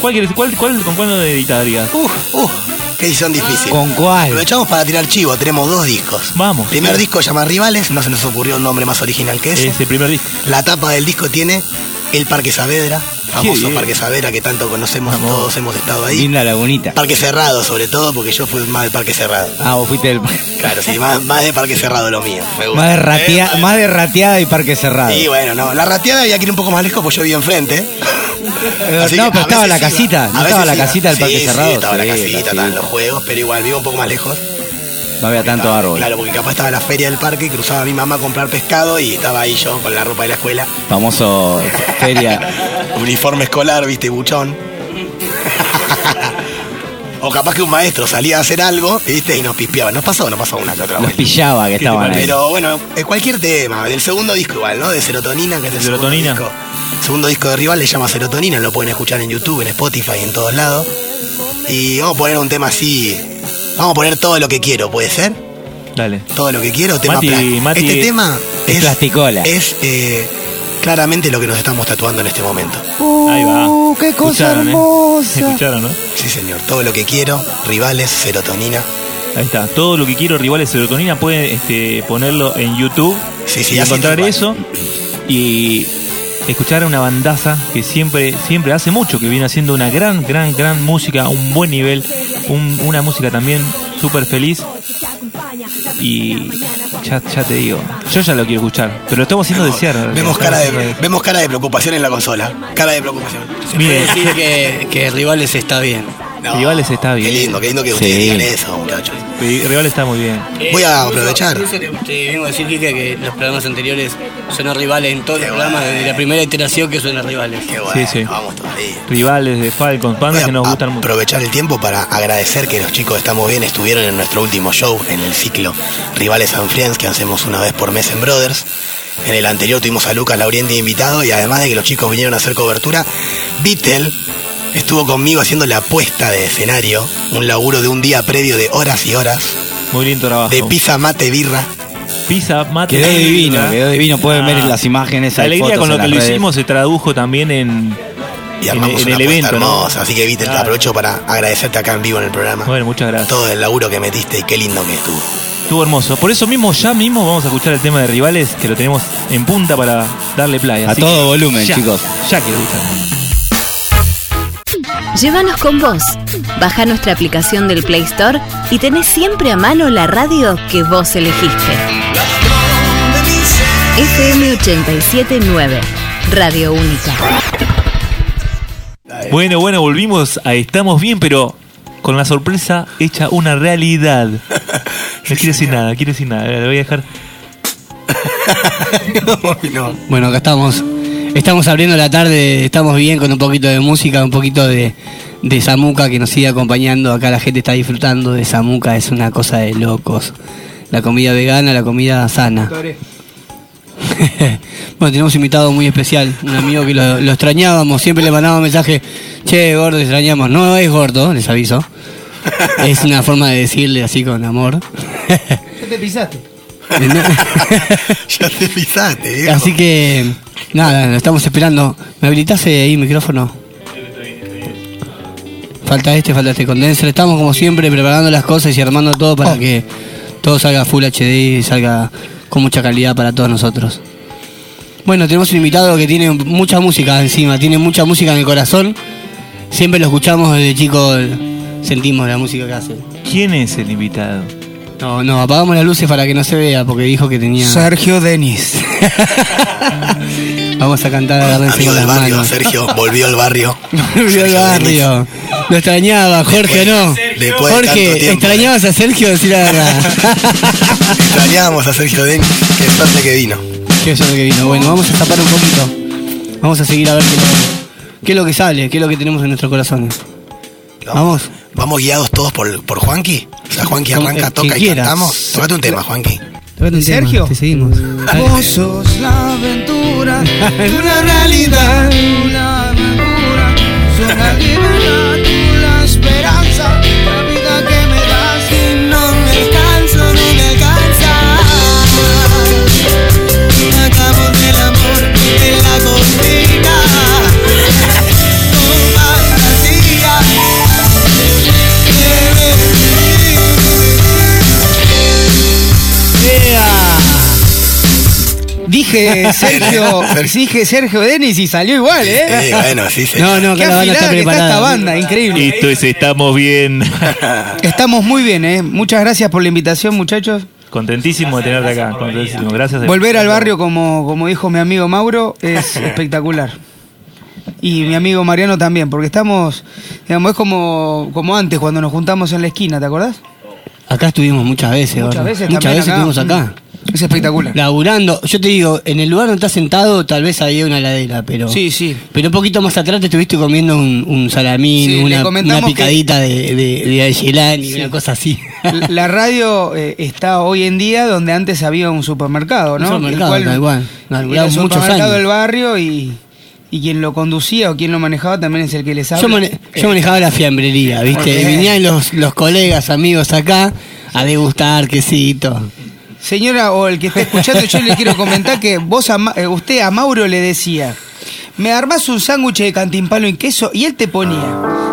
¿Cuál, quieres- cuál, cuál, ¿Con cuál lo editarías? Uf, uf, qué edición difícil. ¿Con cuál? Aprovechamos para tirar chivo, tenemos dos discos. Vamos. Primer disco se llama Rivales, no se nos ocurrió un nombre más original que ese. Es el primer disco. La tapa del disco tiene el Parque Saavedra, famoso bien. Parque Saavedra que tanto conocemos, Vamos. todos hemos estado ahí. Linda lagunita. Parque Cerrado, sobre todo, porque yo fui más del Parque Cerrado. Ah, vos fuiste del. Claro, sí, más, más de Parque Cerrado lo mío. me gusta. Más de, ratea- Eh, más de rateada y parque cerrado. Sí, bueno, no. La rateada había que ir un poco más lejos porque yo vivía enfrente. Eh, Así no, pero estaba la casita, A ¿no veces estaba la casita del Sí, Parque sí, Cerrado? estaba la Sí, casita, estaban los juegos, pero igual vivo un poco más lejos. No había tanto árbol. Claro, porque capaz estaba la feria del parque, cruzaba mi mamá a comprar pescado y estaba ahí yo con la ropa de la escuela. Famoso feria. Uniforme escolar, viste, buchón. o capaz que un maestro salía a hacer algo, viste, y nos pispeaba. Nos pasó, nos pasó una que otra vez. pillaba que ¿Qué te estaban ahí. Pero bueno, es cualquier tema. Del segundo disco igual, ¿no? De Serotonina, que es el Serotonina. segundo disco. El segundo disco de Rival le llama Serotonina, lo pueden escuchar en YouTube, en Spotify, en todos lados. Y vamos a poner un tema así. Vamos a poner todo lo que quiero, ¿puede ser? Dale. Todo lo que quiero, tema Mati- Este tema Es plasticola. Es eh, claramente lo que nos estamos tatuando en este momento. Ahí va. Uh, qué cosa Escucharon, ¿eh? hermosa. Escucharon, ¿no? Sí, señor. Todo lo que quiero, rivales, serotonina. Ahí está. Todo lo que quiero, rivales serotonina, pueden este, ponerlo en YouTube Sí, sí, y encontrar eso y escuchar a una bandaza que siempre, siempre hace mucho que viene haciendo una gran, gran, gran música, un buen nivel, un- una música también súper feliz. Y ya, ya te digo, yo ya lo quiero escuchar, pero lo estamos haciendo desear. Vemos cara, de, vemos cara de preocupación en la consola. Cara de preocupación. Miren, decir que, que Rivales está bien. Rivales está bien. Qué lindo, qué lindo que Sí. ustedes digan eso, muchachos. Rival está muy bien. Voy a aprovechar. Te, te vengo a decir, Kike, que los programas anteriores suenan rivales en todos Qué los programas, desde la primera iteración que suenan rivales. Qué bueno, Sí, sí. vamos todavía. Rivales de Falcons, bandas a que nos gustan mucho. aprovechar el tiempo para agradecer que los chicos de Estamos Bien estuvieron en nuestro último show en el ciclo Rivales and Friends que hacemos una vez por mes en Brothers. En el anterior tuvimos a Lucas Lauriente invitado y además de que los chicos vinieron a hacer cobertura, Beatle estuvo conmigo haciendo la puesta de escenario, un laburo de un día previo de horas y horas, Muy lindo trabajo. de pizza, mate, birra. Pizza, mate. Quedó birra. divino, quedó divino. Pueden ver las imágenes. La alegría fotos con lo en que lo redes. hicimos se tradujo también en, Y en, armamos en una el evento, ¿no? hermosa, así que Beatle, Claro. aprovecho para agradecerte acá en vivo en el programa. Bueno, muchas gracias. Todo el laburo que metiste y qué lindo que estuvo. Estuvo hermoso. Por eso mismo, ya mismo vamos a escuchar el tema de rivales que lo tenemos en punta para darle playa. A Así todo que volumen, ya, chicos. Ya quiero escuchar. Llévanos con vos. Baja nuestra aplicación del Play Store y tenés siempre a mano la radio que vos elegiste. FM 879, Radio Única. Bueno, bueno, volvimos a Estamos Bien, pero con la sorpresa hecha una realidad. No quiere decir nada, quiere decir nada. Le voy a dejar. no. Bueno, acá estamos. Estamos abriendo la tarde, estamos bien con un poquito de música, un poquito de, de Samuca que nos sigue acompañando. Acá la gente está disfrutando de Samuca, es una cosa de locos. La comida vegana, la comida sana. bueno, tenemos un invitado muy especial, un amigo que lo, lo extrañábamos, siempre le mandábamos mensaje, che, gordo, te extrañamos. No es gordo, les aviso. Es una forma de decirle así con amor. ¿Qué te pisaste? ya te pisaste, viejo. Así que, nada, lo estamos esperando. ¿Me habilitaste ahí el micrófono? Falta este, falta este condenser. Estamos como siempre preparando las cosas y armando todo para que todo salga Full HD y salga con mucha calidad para todos nosotros. Bueno, tenemos un invitado que tiene mucha música encima, tiene mucha música en el corazón. Siempre lo escuchamos desde chico, sentimos la música que hace. ¿Quién es el invitado? No, no, apagamos las luces para que no se vea porque dijo que tenía... Sergio Denis. Vamos a cantar agárrense Amigo del barrio, manos. Sergio, volvió al barrio. Volvió al barrio. Lo extrañaba, Jorge, ¿no? después de tanto Jorge, tiempo. ¿extrañabas a Sergio? Decir la verdad. Extrañábamos a Sergio Denis, qué suerte que vino. Qué suerte que vino. Bueno, vamos a tapar un poquito. Vamos a seguir a ver qué, lo- qué es lo que sale, qué es lo que tenemos en nuestros corazones. Vamos. Vamos guiados todos por, por Juanqui. O sea, Juanqui arranca, toca y quieras. cantamos. Tocate un tema, Juanqui. Tócate un tema, Sergio? Te seguimos. Vos sos la aventura de una realidad. La aventura, Dije Sergio, dije Sergio Denis y salió igual, ¿eh? Sí, bueno, sí, sí. No, no, Qué que la banda está afilada que está preparada. esta banda, increíble. Esto es Estamos Bien. Estamos muy bien, ¿eh? Muchas gracias por la invitación, muchachos. Contentísimo de tenerte acá. Contentísimo. Gracias. Volver al barrio, como, como dijo mi amigo Mauro, es espectacular. Y mi amigo Mariano también, porque estamos, digamos, es como, como antes cuando nos juntamos en la esquina, ¿te acordás? Acá estuvimos muchas veces, Muchas veces Muchas también veces acá. estuvimos acá. Es espectacular. Laburando. Yo te digo, en el lugar donde estás sentado, tal vez había una heladera, pero. Sí, sí. Pero un poquito más atrás te estuviste comiendo un, un salamín, Sí, le una, comentamos una picadita de, de, Sí. una cosa así. La- La radio eh, está hoy en día donde antes había un supermercado, ¿no? Un supermercado, tal cual. era el muchos supermercado años. del barrio y, y quien lo conducía o quien lo manejaba también es el que les habla. Yo, mane- yo manejaba la fiambrería, ¿viste? Ok. Y venían los, los colegas, amigos acá a degustar quesito. Señora, o el que está escuchando, yo le quiero comentar que vos a Ma- eh, usted a Mauro le decía, me armás un sándwich de cantimpalo en queso y él te ponía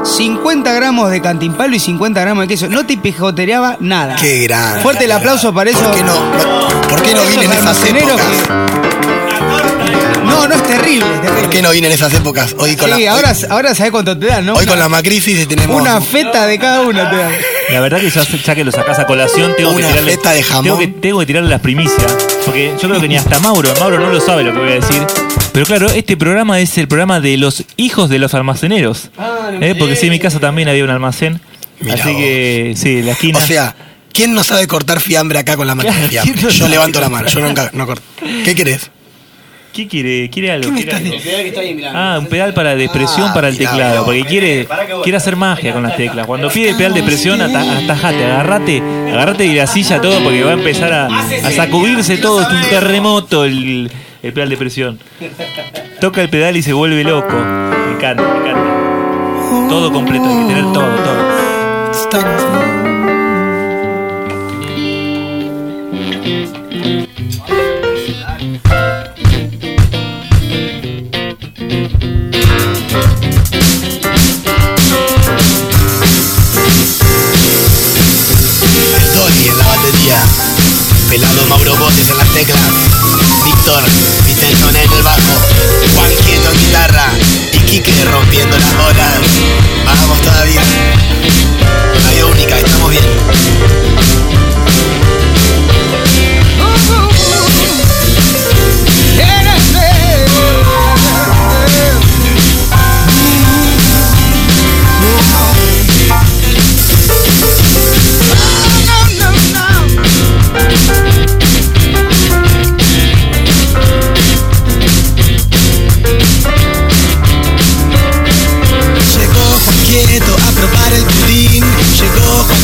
50 gramos de cantimpalo y 50 gramos de queso. No te pijotereaba nada. Qué grande. Fuerte el aplauso para eso. ¿Por qué no, no- ¿por qué no vine en Esos esas épocas? que- No, no es terrible. es terrible. ¿Por qué no vine en esas épocas? Hoy con Sí, la, ahora, hoy, ahora sabés cuánto te dan, ¿no? hoy Una- con la Macrisis tenemos Una feta de cada uno te dan. La verdad que ya, ya que lo sacás a colación, tengo que Una tirarle. feta de jamón. Tengo que, tengo que tirarle las primicias. Porque yo creo que ni hasta Mauro, Mauro no lo sabe lo que voy a decir. Pero claro, este programa es el programa de los hijos de los almaceneros. ¿Eh? Porque sí, en mi casa también había un almacén. Mirá así que, sí, la esquina. O sea, ¿quién no sabe cortar fiambre acá con la máquina de Claro, fiambre? ¿quién no Yo sabe? levanto la mano, yo nunca no corto. ¿Qué querés? ¿Qué quiere? ¿Quiere algo? ¿Qué me ¿Quiere algo? Ah, un pedal para depresión Ah, para el mirá, teclado, porque quiere, quiere hacer magia con las teclas. Cuando pide pedal de presión, ata- atajate, agarrate, agarrate de la silla todo, porque va a empezar a, a sacudirse todo, es un terremoto el, el pedal de presión. Toca el pedal y se vuelve loco. Me encanta, me encanta. Todo completo, hay que tener todo, todo. Pelado Mauro Botes en las teclas. Víctor Vitelson en el bajo. Juan Quieto en guitarra. Y Quique rompiendo las bolas. Vamos todavía. Radio única, estamos bien.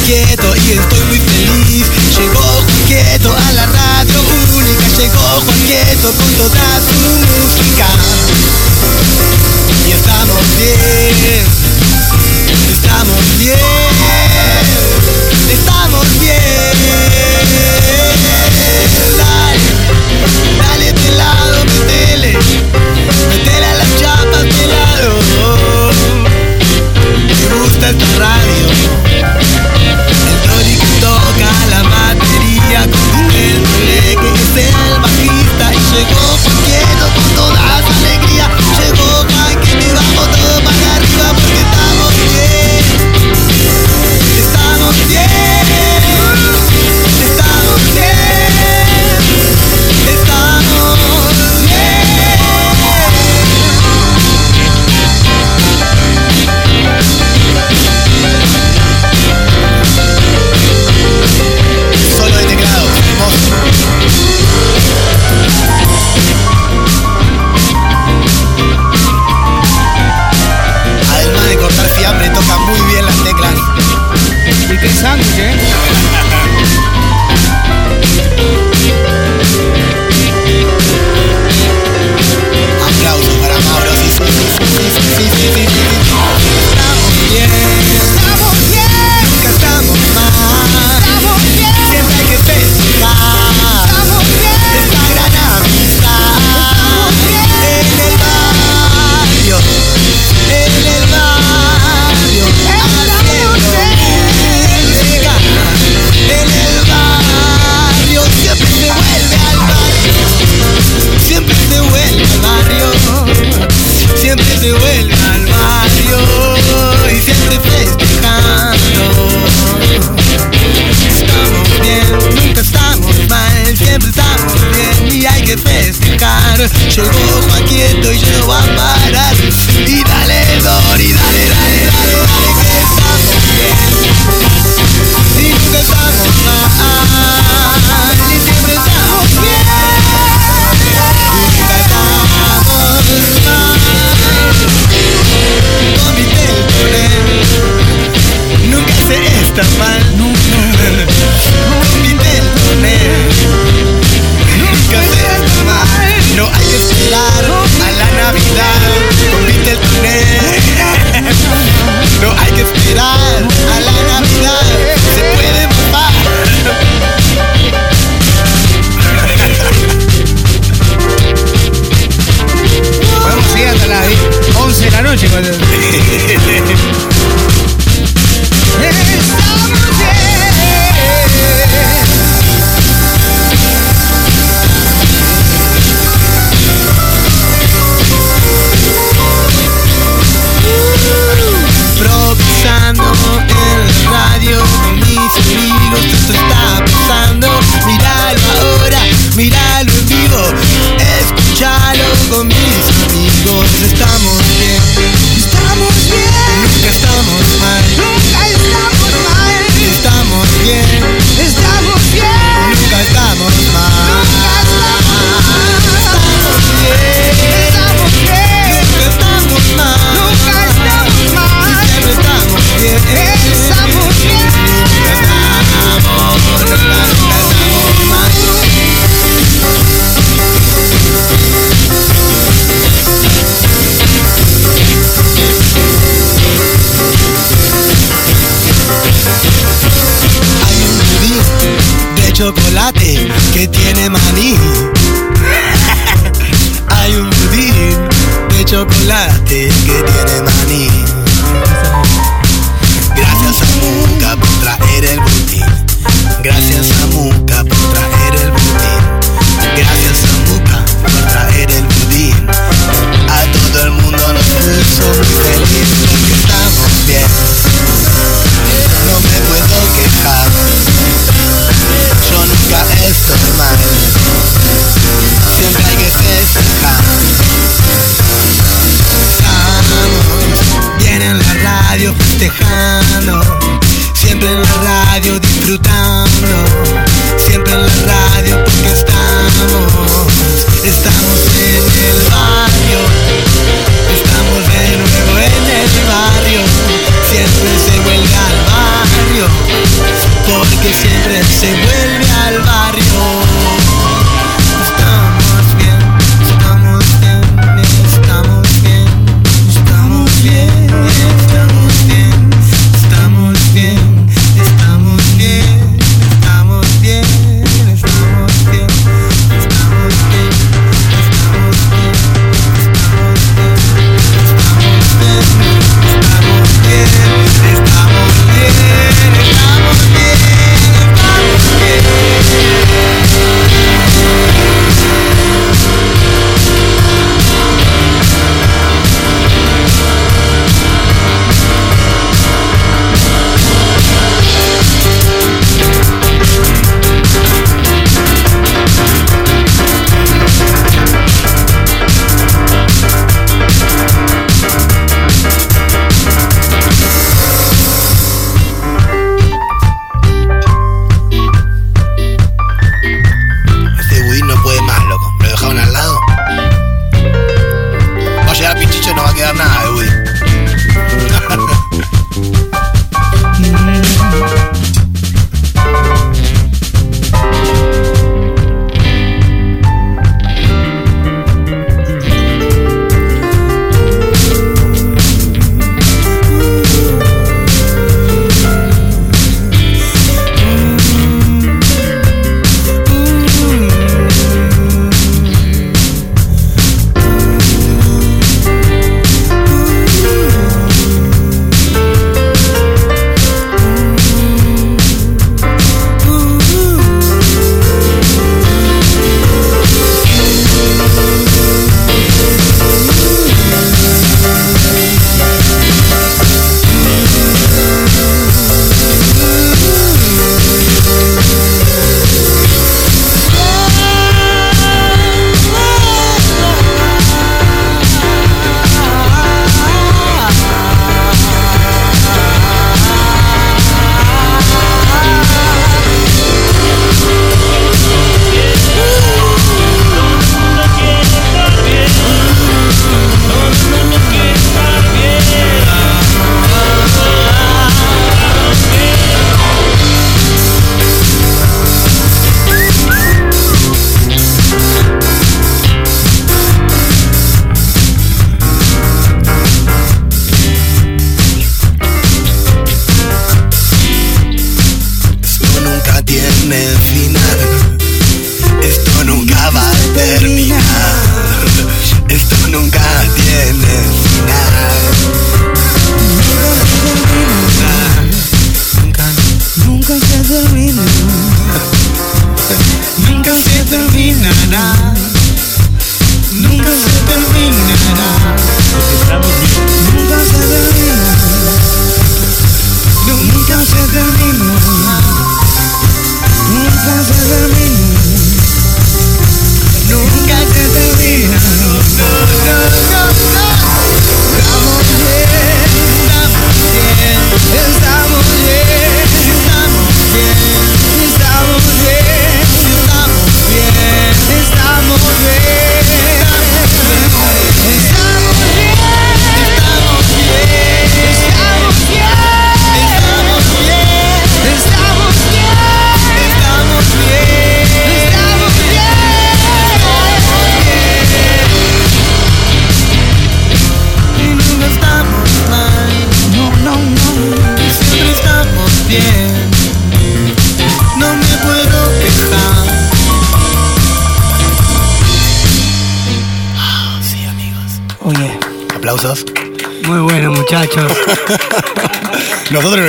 Quieto y estoy muy feliz. Llegó Juan Quieto a la radio única. Llegó Juan Quieto con toda su música. Y estamos bien. Estamos bien. Estamos bien. Dale, dale de lado, metele. Metele a las chapas de lado. Me gusta esta radio.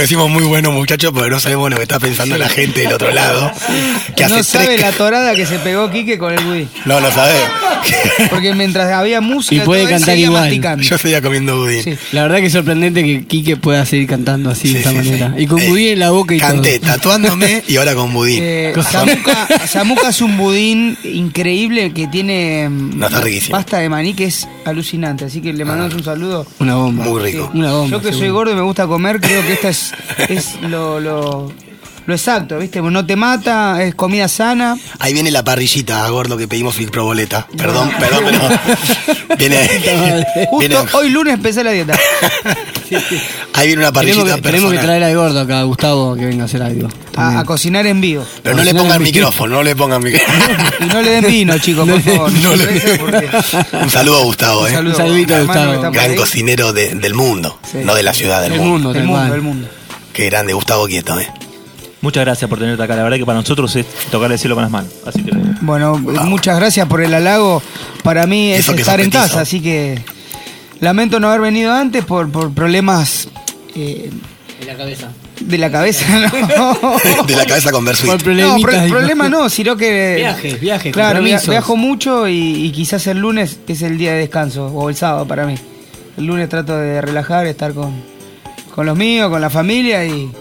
Decimos muy buenos muchachos porque no sabemos lo que está pensando la gente del otro lado. Que no hace sabe tres... la torada que se pegó Quique con el Woody. No, no sabe. Porque mientras había música Y puede todo, cantar seguía igual. masticando. Yo seguía comiendo budín. La verdad que es sorprendente que Quique pueda seguir cantando así de esta manera. Y con Eh, budín en la boca y Canté todo. tatuándome y ahora con budín. Eh, Samuca, es un budín increíble que tiene mm, No, está riquísimo. pasta de maní que es alucinante. Así que le mandamos un saludo. Una bomba. Muy rico. Una bomba. Yo que soy gordo y me gusta comer, creo que esta es, es lo, lo, lo exacto, ¿viste? No te mata, es comida sana. Ahí viene la parrillita, gordo, que pedimos Filtro Boleta. Perdón, perdón, pero. Viene. Justo viene hoy lunes empecé la dieta. ahí viene una Tenemos parrillita que, tenemos que traer al gordo acá, a Gustavo, que venga a hacer algo. A, a cocinar en vivo. Pero no le pongan micrófono, no le pongan micrófono. Y no le den vino, chicos, por favor. no le- Un saludo a Gustavo, ¿eh? saludo Un saludito a Gustavo. Gran cocinero de- del mundo, Sí. no de la ciudad, del, Del mundo. mundo, Del mundo, del mundo. Qué grande, Gustavo Quieto, ¿eh? Muchas gracias por tenerte acá. La verdad que para nosotros es tocar el cielo con las manos. Así que Bueno, muchas gracias por el halago. Para mí es estar en casa, así que lamento no haber venido antes por, por problemas eh, En la cabeza. de la cabeza. No, De la cabeza con Versuit. Por no pro- problema no, sino que... Viajes, viajes, Claro, viajo mucho y, y quizás el lunes es el día de descanso, o el sábado para mí. El lunes trato de relajar, estar con, con los míos, con la familia y,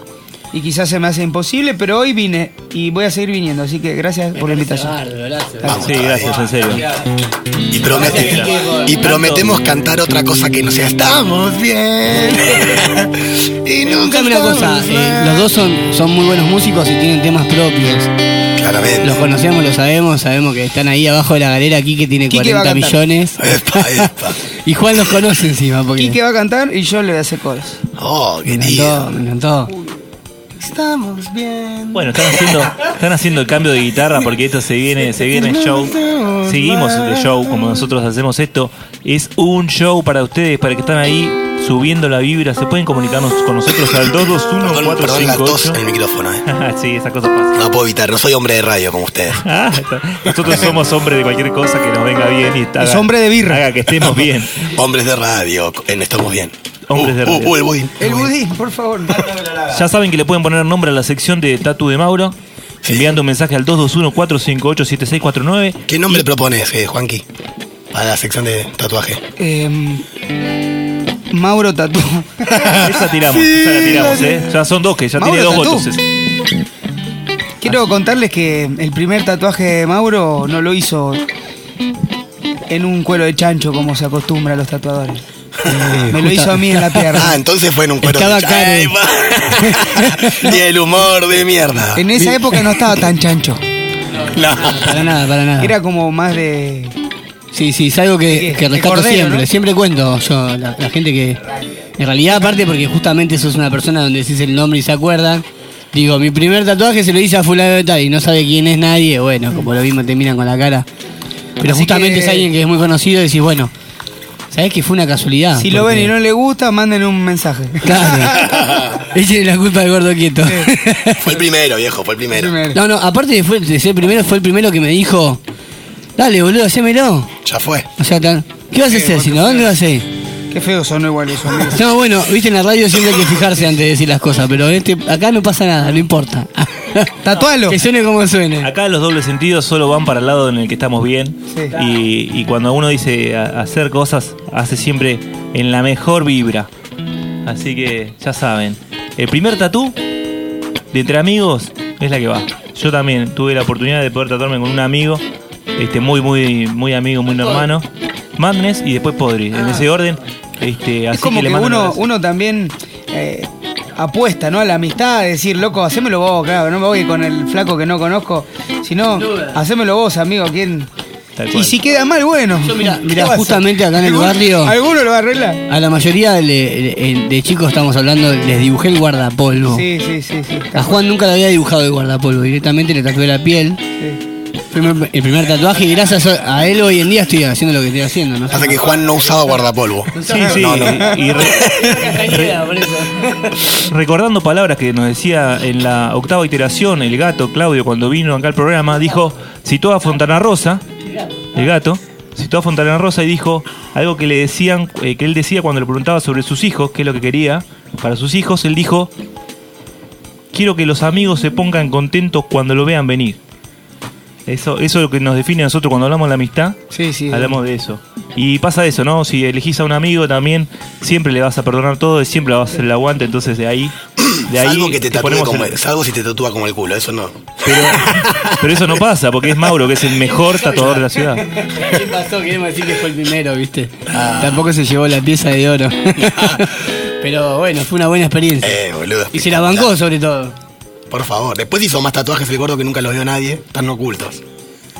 y quizás se me hace imposible, pero hoy vine y voy a seguir viniendo, así que gracias por la invitación. Vamos sí, gracias, en serio. Y, promete- y prometemos cantar otra cosa que no sea estamos bien. y nunca una cosa, eh, los dos son, son muy buenos músicos y tienen temas propios. Claramente. Los conocemos, lo sabemos, sabemos que están ahí abajo de la galera aquí que tiene Quique va a 40 cantar. millones. Epa, epa. Y Juan los conoce encima porque Quique va a cantar y yo le voy a hacer coros. Oh, me querido. encantó, me encantó. Estamos bien. Bueno, están haciendo, están haciendo el cambio de guitarra porque esto se viene, se viene show. Seguimos el show como nosotros hacemos esto. Es un show para ustedes, para que están ahí subiendo la vibra. Se pueden comunicarnos con nosotros al Perdón, perdón la tos 221 en el micrófono, ¿eh? sí, esa cosa pasa. No puedo evitar, no soy hombre de radio como ustedes. Ah, está. Nosotros somos hombres de cualquier cosa que nos venga bien y Es haga- hombre de birra. Haga que estemos bien. Hombres de radio, en Estamos Bien. Hombres Uh, de radio. Uh, uh, el budín. El budín, por favor. Ya saben que le pueden poner nombre a la sección de Tatu de Mauro. Enviando un mensaje al 221-458-7649. ¿Qué nombre propones, eh, Juanqui? Para la sección de tatuaje. Em, Mauro Tatú. Esa tiramos, esa la tiramos, ¿eh? Ya son dos que ya Mauro tiene dos Tatú. votos. ese. Quiero contarles que el primer tatuaje de Mauro no lo hizo en un cuero de chancho como se acostumbra a los tatuadores. Me lo hizo a mí en la pierna. Ah, entonces fue en un cuero Estaba de Karen. Y el humor de mierda. En esa época no estaba tan chancho. No. Para nada, para nada. Era como más de. Sí, sí, es algo ¿De que, que rescato cordero, siempre. ¿no? Siempre cuento yo, la, la gente que. En realidad, aparte, porque justamente sos una persona donde decís el nombre y se acuerdan. Digo, mi primer tatuaje se lo hice a fulano de tal y no sabe quién es nadie. Bueno, como lo mismo te miran con la cara. Pero Así justamente que- es alguien que es muy conocido y decís, bueno, ¿Sabés que fue una casualidad? Si lo ven y no le gusta, manden un mensaje. Claro. Él tiene la culpa del gordo quieto. Fue el primero, viejo, fue el primero. Primero. No, no, aparte de, fue, de ser primero, fue el primero que me dijo, dale, boludo, hacémelo. Ya fue. O sea, tan- ¿qué vas a hacer? Si no, ¿dónde vas a ir? Qué feo sonó igual eso, amigo. No, bueno, viste en la radio siempre hay que fijarse antes de decir las cosas, pero este, acá no pasa nada, no importa. Tatualo. Que suene como suene. Acá los dobles sentidos solo van para el lado en el que estamos bien. Sí. Y, y cuando uno dice hacer cosas, hace siempre en la mejor vibra. Así que ya saben. El primer tatú de entre amigos es la que va. Yo también tuve la oportunidad de poder tatuarme con un amigo, este muy, muy, muy amigo, muy hermano. Madness y después Podri. En ese orden. Este, así Es como que, que, le mando un uno, uno también eh, apuesta, ¿no? A la amistad, de decir, loco, hacémelo vos, claro, no me voy con el flaco que no conozco, sino hacémelo vos, amigo, ¿quién? Y si queda mal, bueno. Yo, mira, ¿Qué mira, va a hacer? justamente acá en el ¿Alguno- barrio- ¿Alguno lo va a arreglar? A la mayoría de, de- de chicos estamos hablando, les dibujé el guardapolvo. Sí, sí, sí, sí. A Juan nunca le había dibujado el guardapolvo, directamente le tatué la piel. Sí. Primer- el primer tatuaje y gracias a él hoy en día estoy haciendo lo que estoy haciendo. ¿no? Hasta que Juan no usaba guardapolvo. Sí, sí. No, no. y- y re- Recordando palabras que nos decía en la octava iteración el gato Claudio cuando vino acá al programa, dijo, citó a Fontana Rosa, el gato, citó a Fontana Rosa y dijo algo que le decían, eh, que él decía cuando le preguntaba sobre sus hijos, qué es lo que quería para sus hijos, él dijo, quiero que los amigos se pongan contentos cuando lo vean venir. Eso, eso es lo que nos define a nosotros cuando hablamos de la amistad. Sí, sí. Hablamos de eso. Y pasa eso, ¿no? Si elegís a un amigo también, siempre le vas a perdonar todo, y siempre le vas a hacer el aguante, entonces de ahí... De ahí Salvo que te tatúe ponemos como salvo si te tatúa como el culo, eso no. pero, pero eso no pasa, porque es Mauro, que es el mejor tatuador de la ciudad. ¿Qué pasó? Queremos decir que fue el primero, ¿viste? Tampoco se llevó la pieza de oro. Pero bueno, fue una buena experiencia. Eh, boludo. y se la bancó sobre todo. Por favor. Después hizo más tatuajes el gordo que nunca los vio nadie. Están ocultos.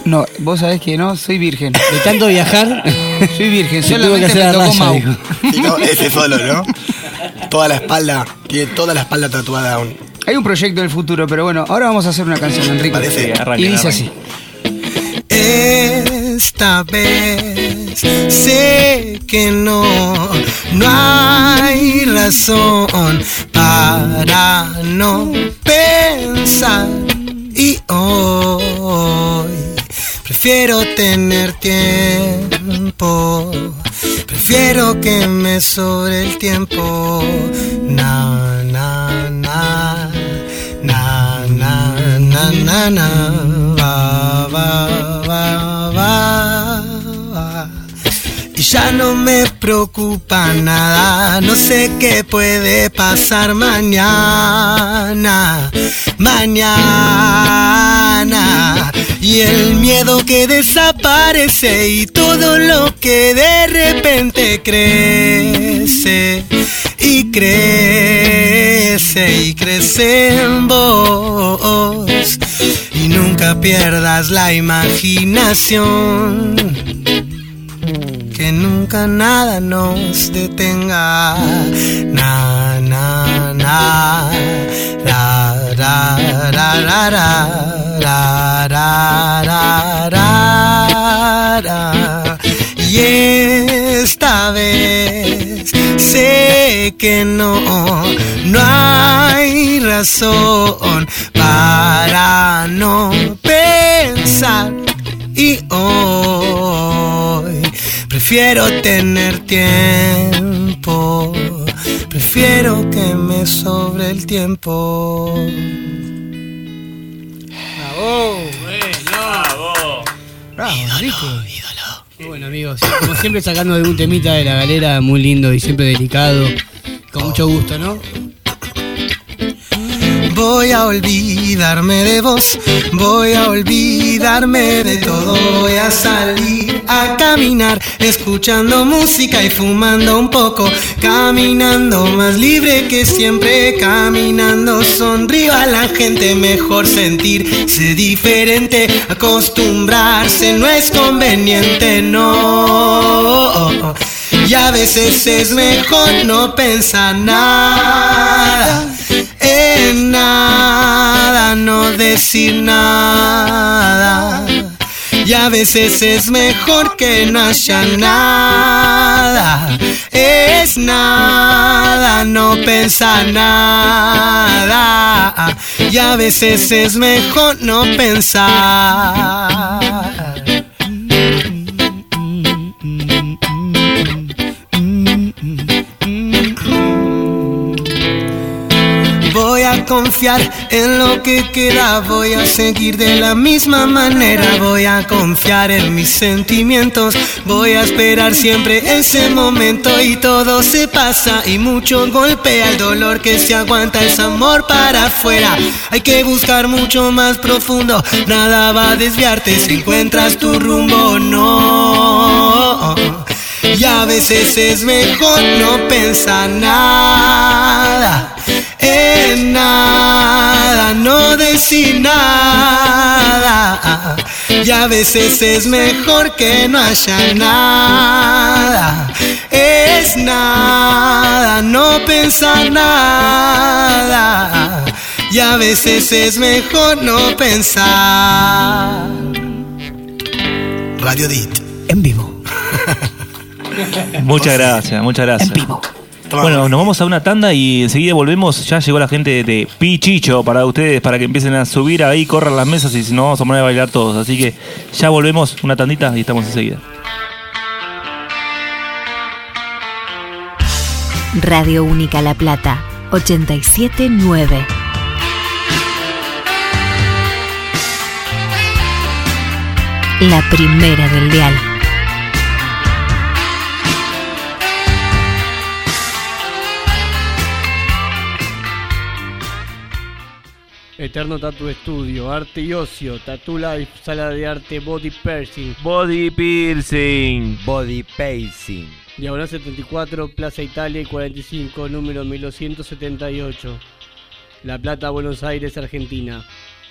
No, vos sabés que no, soy virgen. De tanto viajar, Soy virgen, se tuvo que solamente hacer me la tocó raya, Mau. dijo. Y no, ese solo, ¿no? Toda la espalda. Tiene toda la espalda tatuada aún. Hay un proyecto en el futuro, pero bueno, ahora vamos a hacer una canción, Enrique. Parece. Y dice así. Esta vez. Sé que no, no hay razón para no pensar. Y hoy prefiero tener tiempo, prefiero que me sobre el tiempo, na na na na na na na na va va va y ya no me preocupa nada, no sé qué puede pasar mañana, mañana. Y el miedo que desaparece y todo lo que de repente crece y crece y crece en vos. Y nunca pierdas la imaginación que nunca nada nos detenga. Na, na, na, ra, ra, ra, ra, ra, ra, ra, ra. Y esta vez sé que no, no hay razón para no pensar y hoy prefiero tener tiempo, prefiero que me sobre el tiempo. Bravo, Enrique. Bueno amigos, como siempre sacando algún temita de la galera, muy lindo y siempre delicado, con mucho gusto, ¿no? Voy a olvidarme de vos, voy a olvidarme de todo, voy a salir a caminar, escuchando música y fumando un poco, caminando más libre que siempre, caminando sonrío a la gente, mejor sentirse diferente, acostumbrarse no es conveniente, no. Y a veces es mejor no pensar nada en nada, no decir nada. Y a veces es mejor que no haya nada. Es nada, no pensar nada. Y a veces es mejor no pensar. En lo que queda, voy a seguir de la misma manera, voy a confiar en mis sentimientos, voy a esperar siempre ese momento. Y todo se pasa y mucho golpea. El dolor que se aguanta, es amor para afuera, hay que buscar mucho más profundo, nada va a desviarte si encuentras tu rumbo. No. Y a veces es mejor no pensar nada, en nada, no decir nada. Y a veces es mejor que no haya nada, es nada, no pensar nada. Y a veces es mejor no pensar. Radio Dit, en vivo. Muchas gracias, muchas gracias. Bueno, nos vamos a una tanda y enseguida volvemos. Ya llegó la gente de Pichicho para ustedes, para que empiecen a subir ahí, corran las mesas y si no vamos a poner a bailar todos. Así que ya volvemos, una tandita y estamos enseguida. Radio Única La Plata, 879. La primera del dial. Eterno Tattoo Studio, Arte y Ocio, Tattoo Life, Sala de Arte, Body Piercing. Body Piercing. Body Pacing. Diagonal 74, Plaza Italia y 45, número 1278. La Plata, Buenos Aires, Argentina.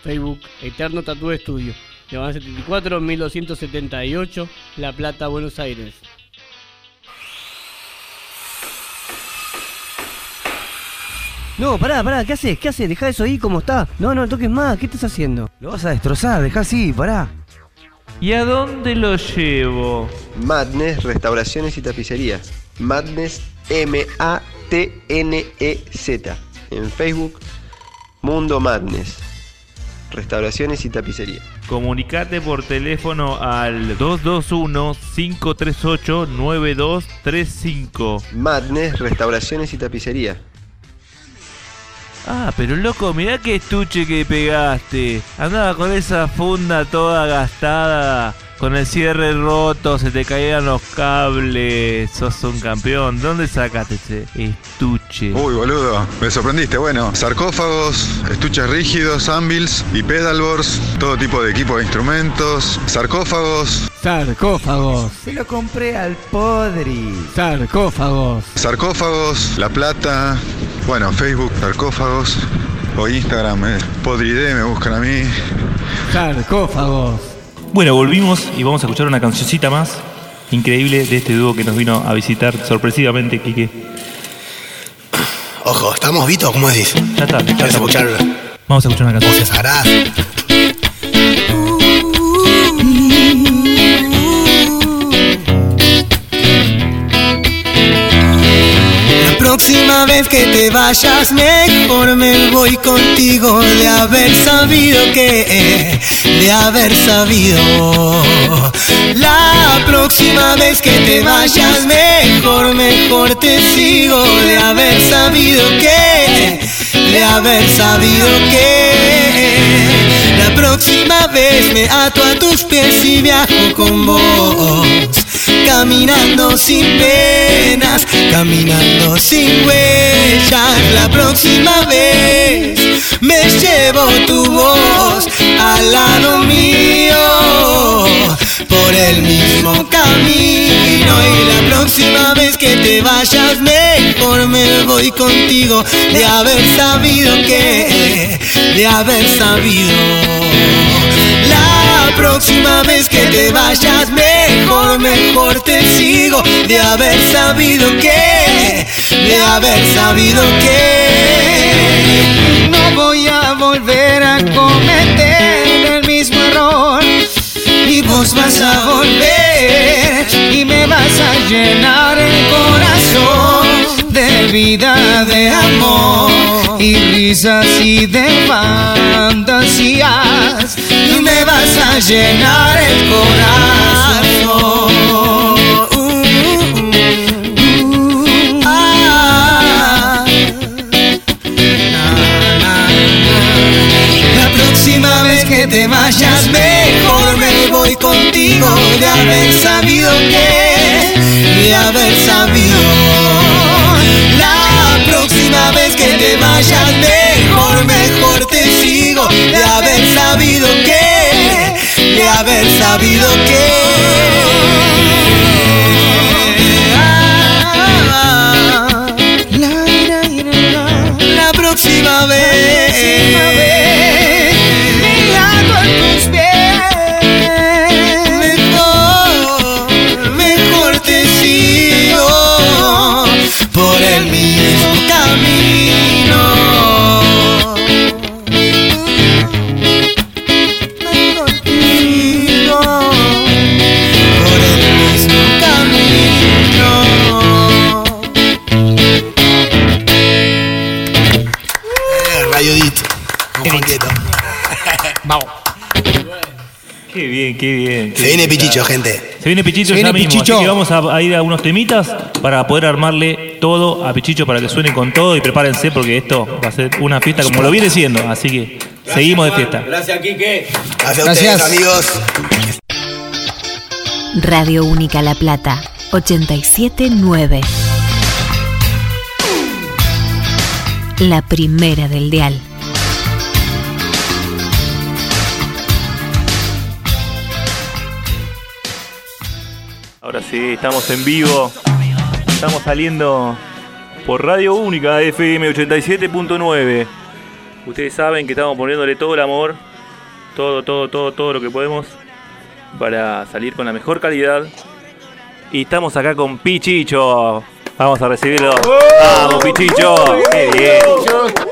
Facebook, Eterno Tattoo Studio. Diagonal 74, 1278, La Plata, Buenos Aires. No, pará, pará, ¿qué haces? ¿Qué haces? Deja eso ahí como está. No, no toques más, ¿qué estás haciendo? Lo vas a destrozar, dejá así, pará. ¿Y a dónde lo llevo? Madness Restauraciones y Tapicerías. Madness M-A-T-N-E-Z. En Facebook, Mundo Madness. Restauraciones y Tapicería. Comunicate por teléfono al 221-538-9235. Madness Restauraciones y Tapicería. Ah, pero loco, mirá qué estuche que pegaste. Andaba con esa funda toda gastada, con el cierre roto, se te caían los cables. Sos un campeón. ¿Dónde sacaste ese estuche? Uy, boludo, me sorprendiste. Bueno, sarcófagos, estuches rígidos, anvils y pedalboards, todo tipo de equipo de instrumentos, sarcófagos, Sarcófagos. Se lo compré al Podri. Sarcófagos. sarcófagos, La Plata, bueno, Facebook, sarcófagos, o Instagram, eh, Podride, me buscan a mí. Sarcófagos. Bueno, volvimos y vamos a escuchar una cancioncita más increíble de este dúo que nos vino a visitar sorpresivamente, Quique. Ojo, ¿estamos Vito? ¿Cómo decís? Ya está. ya Vamos a escuchar Vamos a escuchar una canción. voces sagradas. Vez que te vayas mejor me voy contigo. De haber sabido que de haber sabido. La próxima vez que te vayas mejor mejor te sigo. De haber sabido que de haber sabido que. La próxima vez me ato a tus pies y viajo con vos Caminando sin penas, caminando sin huellas. La próxima vez me llevo tu voz al lado mío por el mismo camino. Y la próxima vez que te vayas, mejor me voy contigo de haber sabido que, de haber sabido. La próxima vez que te vayas mejor, mejor te sigo De haber sabido que, de haber sabido que No voy a volver a cometer vas a volver y me vas a llenar el corazón de vida, de amor y risas y de fantasías. Y me vas a llenar el corazón. De haber sabido que, de haber sabido. La próxima vez que te vayas mejor, mejor te sigo de haber sabido que, de haber sabido que. Viene. Pichicho, gente. Se viene Pichicho Se viene ya mismo, Pichicho. así que vamos a, a ir a unos temitas para poder armarle todo a Pichicho para que suene con todo y prepárense porque esto va a ser una fiesta como lo viene siendo, así que seguimos de fiesta. Gracias, Quique. Gracias a ustedes, amigos. Radio Única La Plata, 879. La primera del dial. Ahora sí, estamos en vivo. Estamos saliendo por Radio Única FM 87.9. Ustedes saben que estamos poniéndole todo el amor, todo, todo, todo, todo lo que podemos para salir con la mejor calidad. Y estamos acá con Pichicho. Vamos a recibirlo. ¡Vamos, Pichicho! ¡Qué bien!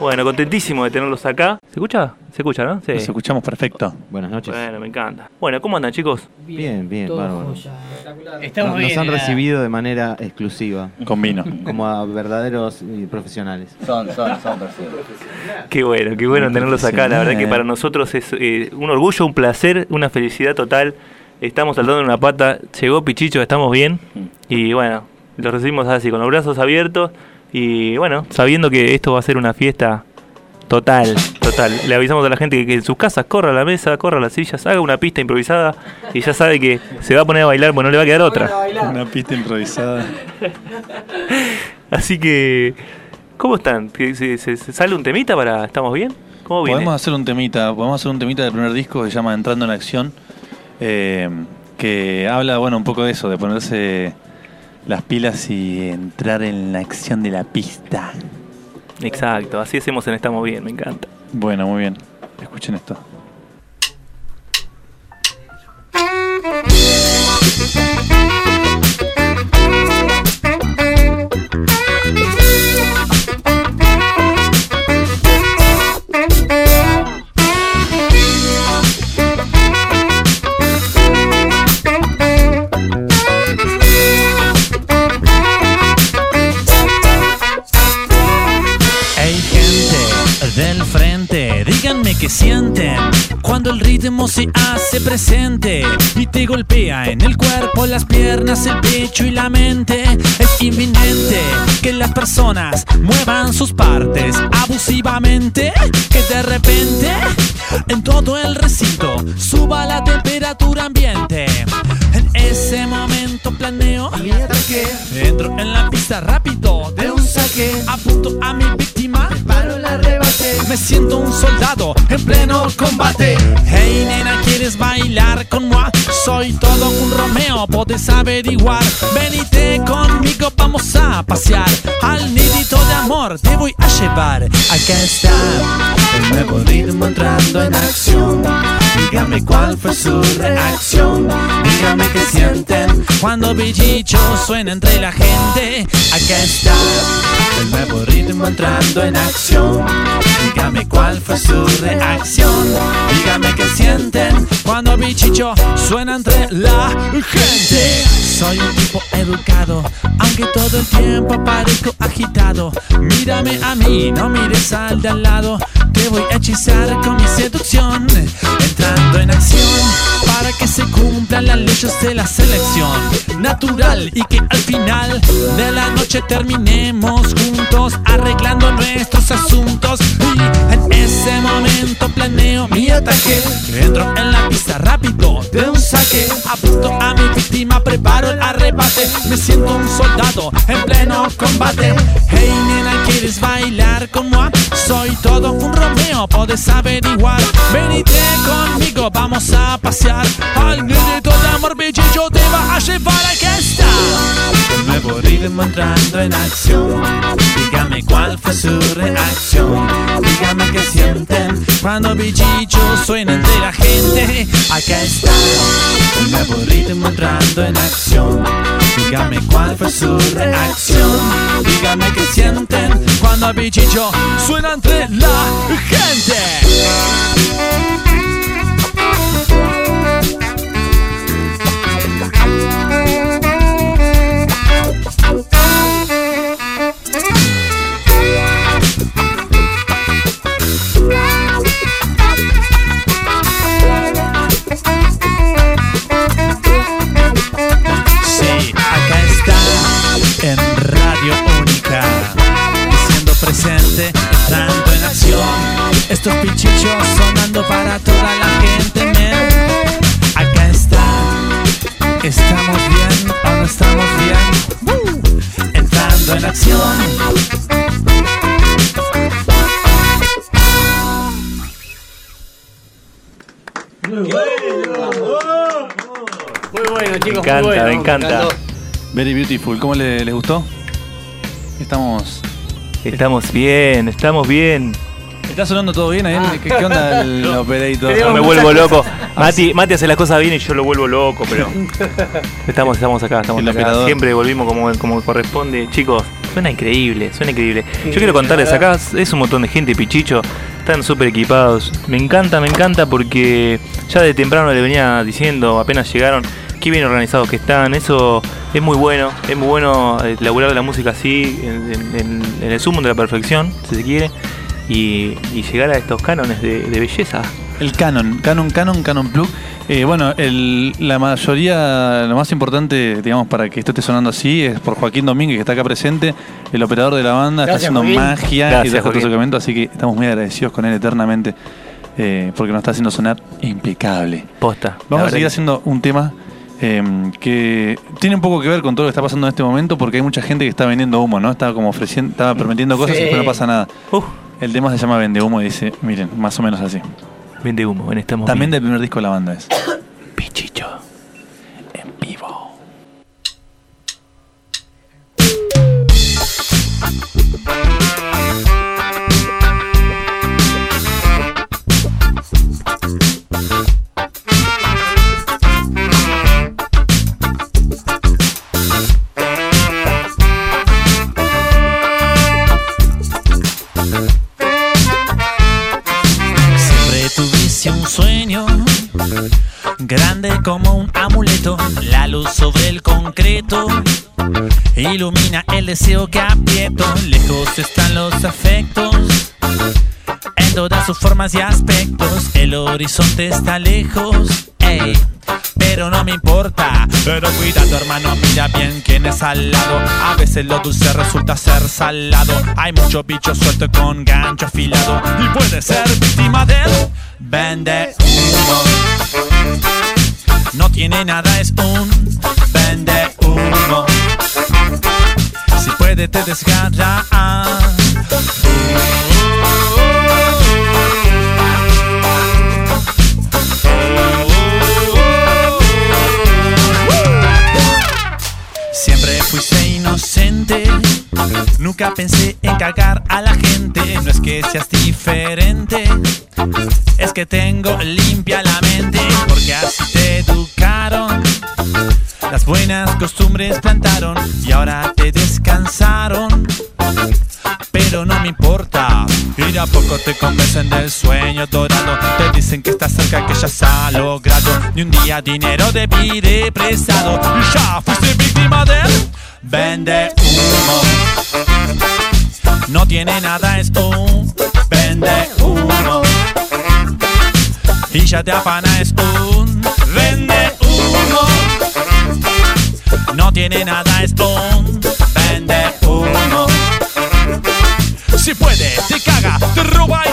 Bueno, contentísimo de tenerlos acá. ¿Se escucha? ¿Se escucha, no? Sí. Nos escuchamos perfecto. Buenas noches. Bueno, me encanta. Bueno, ¿cómo andan, chicos? Bien, bien, bárbaro. Estamos Nos bien, han eh. recibido de manera exclusiva. Con vino. Como a verdaderos y profesionales. Son, son, son personas. Qué bueno, qué bueno tenerlos acá. La verdad que para nosotros es eh, un orgullo, un placer, una felicidad total. Estamos saltando en una pata. Llegó Pichicho, estamos bien. Y bueno, los recibimos así, con los brazos abiertos. Y bueno, sabiendo que esto va a ser una fiesta total, total. Le avisamos a la gente que, que en sus casas corra la mesa, corra las sillas, haga una pista improvisada. Y ya sabe que se va a poner a bailar, pues no le va a quedar otra. Una pista improvisada. Así que, ¿cómo están? ¿Que ¿Se, se- se sale un temita para... ¿Estamos bien? ¿Cómo viene? Podemos hacer un temita, podemos hacer un temita del primer disco que se llama Entrando en Acción, eh, que habla, bueno, un poco de eso, de ponerse las pilas y entrar en la acción de la pista. Exacto, así hacemos en Estamos Bien, me encanta. Bueno, muy bien. Escuchen esto. Qué sienten cuando el ritmo se hace presente y te golpea en el cuerpo, las piernas, el pecho y la mente. Es inminente que las personas muevan sus partes abusivamente, que de repente en todo el recinto suba la temperatura ambiente. En ese momento planeo mi ataque. Entro en la pista rápido de un saque. Apunto a mi víctima. Me siento un soldado en pleno combate. Hey nena, ¿quieres bailar con moi? Soy todo un Romeo, puedes averiguar. Venite conmigo, vamos a pasear. Al nidito de amor te voy a llevar. Acá está el nuevo ritmo entrando en acción. Dígame cuál fue su reacción. Dígame qué sienten cuando Bichicho suena entre la gente. Acá está el nuevo ritmo entrando en acción. Dígame cuál fue su reacción. Dígame qué sienten cuando bichicho suena entre la gente. Soy un tipo educado, aunque todo el tiempo parezco agitado. Mírame a mí, no mires al de al lado. Te voy a hechizar con mi seducción, en acción para que se cumplan las leyes de la selección natural y que al final de la noche terminemos juntos arreglando nuestros asuntos. Y en ese momento planeo mi ataque. Entro en la pista rápido de un saque. Apunto a mi víctima, preparo el arrebate. Me siento un soldado en pleno combate. Hey nena, ¿quieres bailar como a? Soy todo un Romeo, puedes averiguar. Venite conmigo, vamos a pasear. Al grito de amor, bichillo te va a llevar a que está. El nuevo ritmo entrando en acción. Dígame cuál fue su reacción. Dígame qué sienten cuando bichicho suena entre la gente. Acá está el nuevo ritmo entrando en acción. Dígame cuál fue su reacción. Dígame qué sienten cuando bichicho suena entre la gente. Sí, encanta, bueno. me encanta. Very beautiful. ¿Cómo le- les gustó? Estamos. Estamos bien, estamos bien. ¿Está sonando todo bien ahí? ¿Qué, qué onda el operator? No, me vuelvo loco. Mati, Mati hace las cosas bien y yo lo vuelvo loco, pero estamos, estamos acá, estamos El acá. operador. Siempre volvimos como, como corresponde. Chicos, suena increíble, suena increíble. Yo quiero contarles acá, es un montón de gente, pichicho, están súper equipados. Me encanta, me encanta porque ya de temprano le venía diciendo, apenas llegaron, qué bien organizados que están. Eso es muy bueno, es muy bueno eh, laburar la música así, en, en- en- en el sumo de la perfección, si se quiere. Y, y llegar a estos cánones de, de belleza. El Canon, Canon, Canon, Canon Plug. Eh, bueno, el- la mayoría, lo más importante, digamos, para que esto esté sonando así, es por Joaquín Domínguez, que está acá presente, el operador de la banda, Gracias, está haciendo Joaquín. magia y dejó todo su así que estamos muy agradecidos con él eternamente, eh, porque nos está haciendo sonar impecable. Posta. Vamos a seguir haciendo un tema eh, que tiene un poco que ver con todo lo que está pasando en este momento, porque hay mucha gente que está vendiendo humo, ¿no? Está como ofreciendo, está prometiendo cosas Sí. y después no pasa nada. El tema se llama Vende Humo y dice, miren, más o menos así. Vende Humo, en estamos También bien. del primer disco de la banda es. Pichicho. En vivo. Grande como un amuleto, la luz sobre el concreto ilumina el deseo que aprieto. Lejos están los afectos en todas sus formas y aspectos. El horizonte está lejos, ey, pero no me importa. Pero cuidado, hermano, mira bien quién es al lado. A veces lo dulce resulta ser salado. Hay mucho bicho suelto con gancho afilado y puede ser víctima del vende humo. No tiene nada, es un vende humo. Si puede, te desgarra. Siempre fuiste inocente, nunca pensé en cagar a la gente. No es que seas diferente, es que tengo limpia la mente, porque así te educaron. Las buenas costumbres plantaron y ahora te descansaron. Pero no me importa ir a poco te convencen del sueño dorado. Te dicen que estás cerca, que ya se ha logrado. Ni un día dinero te pide prestado. Y ya fuiste víctima de vende humo. No tiene nada, es un vende humo. Y ya te afana, es un vende humo. No tiene nada, es un vende humo. Si puede, te caga, te roba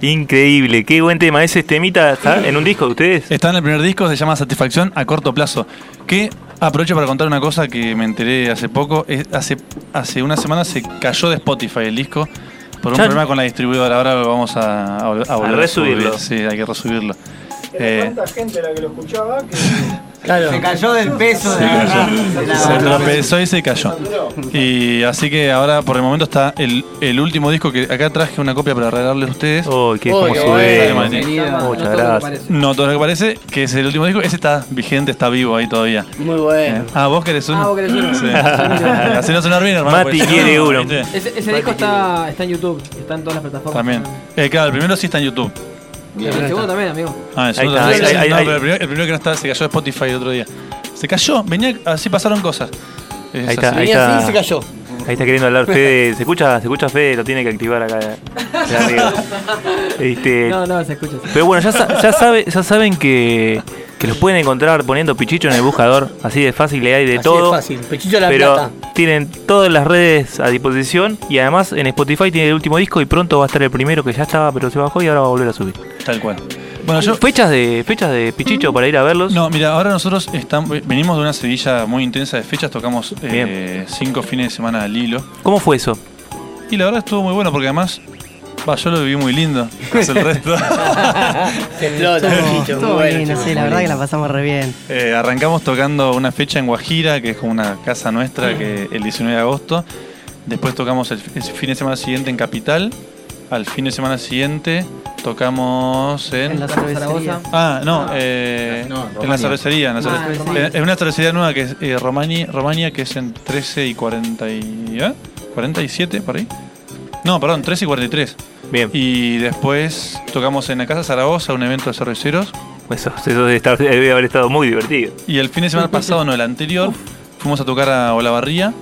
Increíble. Qué buen tema. ¿Ese temita está en un disco de ustedes? Está en el primer disco, se llama Satisfacción a corto plazo. Que aprovecho para contar una cosa que me enteré hace poco. Es- hace, hace una semana se cayó de Spotify el disco por un problema con la distribuidora. Ahora lo vamos a, a, vol- a volver resubirlo. subir. Sí, hay que resubirlo. Eh, ¿Cuánta gente la que lo escuchaba? Que... Se cayó del peso de Se la, cayó. de la- Se tropezó y se cayó. Y así que ahora por el momento está el, el último disco que acá traje una copia para regalarles a ustedes. Oh, qué Como sube. bebé. Muchas No gracias. No todo lo que parece, que es el último disco. Ese está vigente, está vivo ahí todavía. Muy bueno. Ah, vos querés uno. Ah, vos querés uno. Sí. Así no sonar bien, hermano. Mati quiere uno. ese disco está, está en YouTube, está en todas las plataformas. También. Eh, claro, el primero sí está en YouTube. El segundo también, amigo. Ah, el Ahí segundo está, también. ahí- ahí- No, ahí- pero el primero, el primero que no estaba se cayó de Spotify el otro día. Se cayó, venía, así pasaron cosas. Es Ahí está, así. ahí está. Ahí está queriendo hablar Fede. ¿Se escucha? ¿Se escucha Fede? Lo tiene que activar acá. arriba. Este, No, no, se escucha. Pero bueno, ya, sa- ya, sabe, ya saben que, que los pueden encontrar poniendo Pichicho en el buscador. Así de fácil, le hay de Así todo. de fácil, Pichicho de la pero Plata. tienen todas las redes a disposición. Y además en Spotify tiene el último disco y pronto va a estar el primero que ya estaba, pero se bajó y ahora va a volver a subir. Tal cual. Bueno, yo. ¿Fechas de, fechas de Pichicho para ir a verlos? No, mira, ahora nosotros estamos, venimos de una sedilla muy intensa de fechas, tocamos eh, cinco fines de semana al hilo. ¿Cómo fue eso? Y la verdad estuvo muy bueno porque además, yo lo viví muy lindo. El resto. Se explota, Pichicho. Estuvo muy bueno. lindo, sí, la verdad que la pasamos re bien. Eh, arrancamos tocando una fecha en Guajira, que es como una casa nuestra, que el 19 de agosto. Después tocamos el, el fin de semana siguiente en Capital. Al fin de semana siguiente tocamos en... En la cervecería. Ah, no, eh, No, en en la cervecería. en la Ah, eh, es una cervecería nueva que es eh, Romani- Romania, que es en 13 y 40 y, ¿eh? 47, por ahí. No, perdón, 13 y 43. Bien. Y después tocamos en la Casa Zaragoza, un evento de cerveceros. Eso, eso debe, estar- debe haber estado muy divertido. Y el fin de semana pasado, no, el anterior, fuimos a tocar a Olavarría,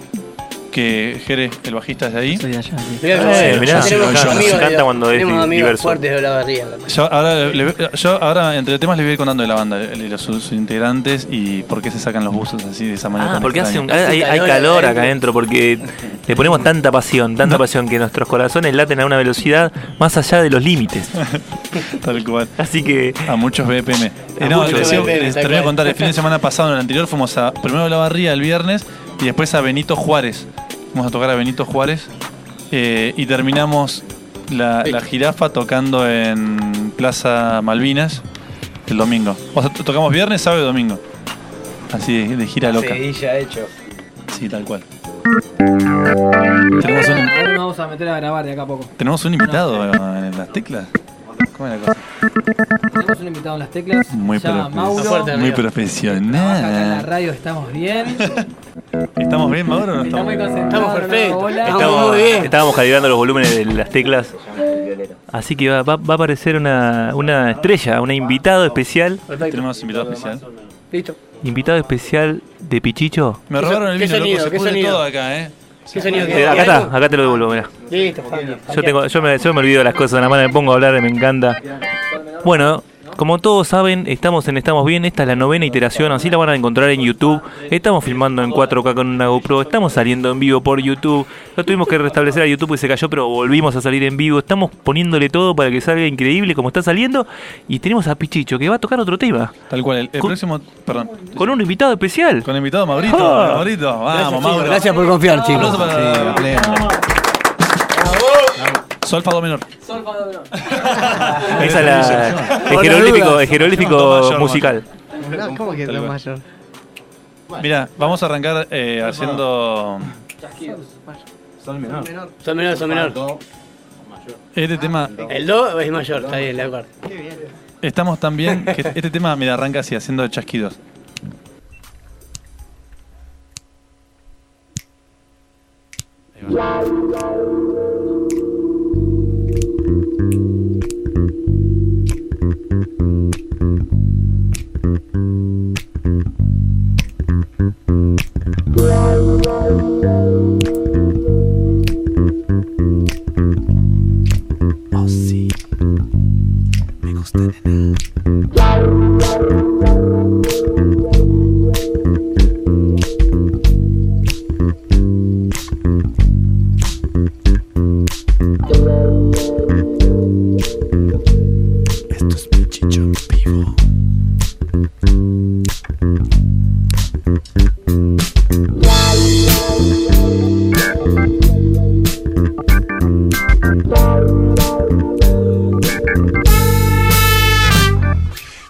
que Jere, el bajista, es de ahí. Soy de allá, sí. Mirá, Eh, mirá, yo me encanta cuando es amigos diverso. fuertes de la barriga. Yo ahora, le- yo ahora, entre temas, les voy a ir contando de la banda, de los, sus integrantes y por qué se sacan los buzos así de esa manera. Ah, tan porque hace un- hay, hay calor acá adentro porque le ponemos tanta pasión, tanta pasión que nuestros corazones laten a una velocidad más allá de los límites. Tal cual. Así que A muchos BPM. A Eh, no, muchos les, BPM, les tal termino de contar, el fin de semana pasado, en el anterior, fuimos a primero a la barría el viernes y después a Benito Juárez. Fuimos a tocar a Benito Juárez eh, y terminamos la, la jirafa tocando en Plaza Malvinas el domingo. O sea, to- tocamos viernes, sábado y domingo. Así de, de gira loca. Seguilla hecho. Sí, tal cual. Tenemos un, Ahora nos vamos a meter a grabar de acá a poco. tenemos un invitado en las teclas. ¿Cómo es la cosa? Tenemos un invitado en las teclas. Muy, se llama profe- Mauro. muy Trabaja acá en la profesional. radio, estamos bien. ¿Estamos bien, Mauro? o no Está muy estamos? concentrado. Estamos perfectos. Hola. estamos, muy bien. estábamos calibrando los volúmenes de las teclas. Así que va, va- va a aparecer una, una estrella, un invitado especial. Tenemos invitado especial. Listo. Invitado especial de Pichicho. Me robaron el ¿Qué vino, sonido? loco. Se ¿Qué pudre sonido? todo acá, ¿eh? ¿Qué sonido Eh, acá está, acá te lo devuelvo, mirá. Listo, Fabio. Yo, tengo, yo, me, yo me olvido de las cosas, nada más me pongo a hablar, me encanta. Bueno, como todos saben, estamos en Estamos Bien, esta es la novena iteración, así la van a encontrar en YouTube. Estamos filmando en 4K con una GoPro, estamos saliendo en vivo por YouTube. Lo tuvimos que restablecer a YouTube y se cayó, pero volvimos a salir en vivo. Estamos poniéndole todo para que salga increíble como está saliendo. Y tenemos a Pichicho que va a tocar otro tema. Tal cual, el, el Con- próximo. Perdón. Con un invitado especial. Con el invitado Maurito. Ah. Maurito, vamos, Gracias, Mauro. gracias por confiar, chicos. Aplauso para Sí, a pleno. Sol fa do menor. Esa es la, el jeroglífico, el jeroglífico Do musical. No, ¿Cómo que lo mayor? Mira, vamos a arrancar eh, haciendo Sol menor. Son menor, son menor. este tema. El do es mayor, está bien, de acuerdo. Estamos tan bien que este tema, mira, arranca así, haciendo chasquidos. Ahí va.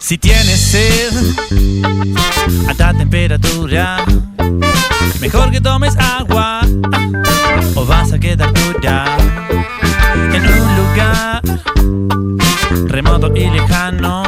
Si tienes sed, alta temperatura, mejor que tomes agua o vas a quedar dura en un lugar remoto y lejano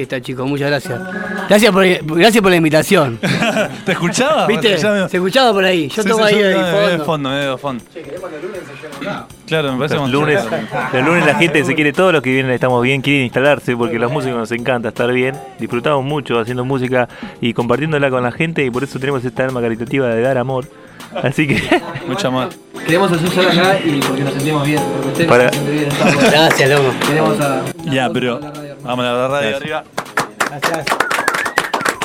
fiesta, chicos. Muchas gracias. Gracias por, gracias por la invitación. ¿Te escuchaba? ¿Viste? Te escuchaba. Se escuchaba por ahí. Yo Sí, tomo sí, ahí yo- no, de fondo. fondo, de fondo. Claro, me parece Los como- lunes, los lunes la gente se quiere, todos los que vienen estamos bien, quieren instalarse porque los músicos nos encanta estar bien. Disfrutamos mucho haciendo música y compartiéndola con la gente y por eso tenemos esta alma caritativa de dar amor. Así que Mucho amor. Queremos hacer solo acá y porque nos sentimos bien. Porque ustedes Para- se sienten bien. estamos- Gracias, loco. Queremos a. Ya, pero. Vamos a la radio arriba.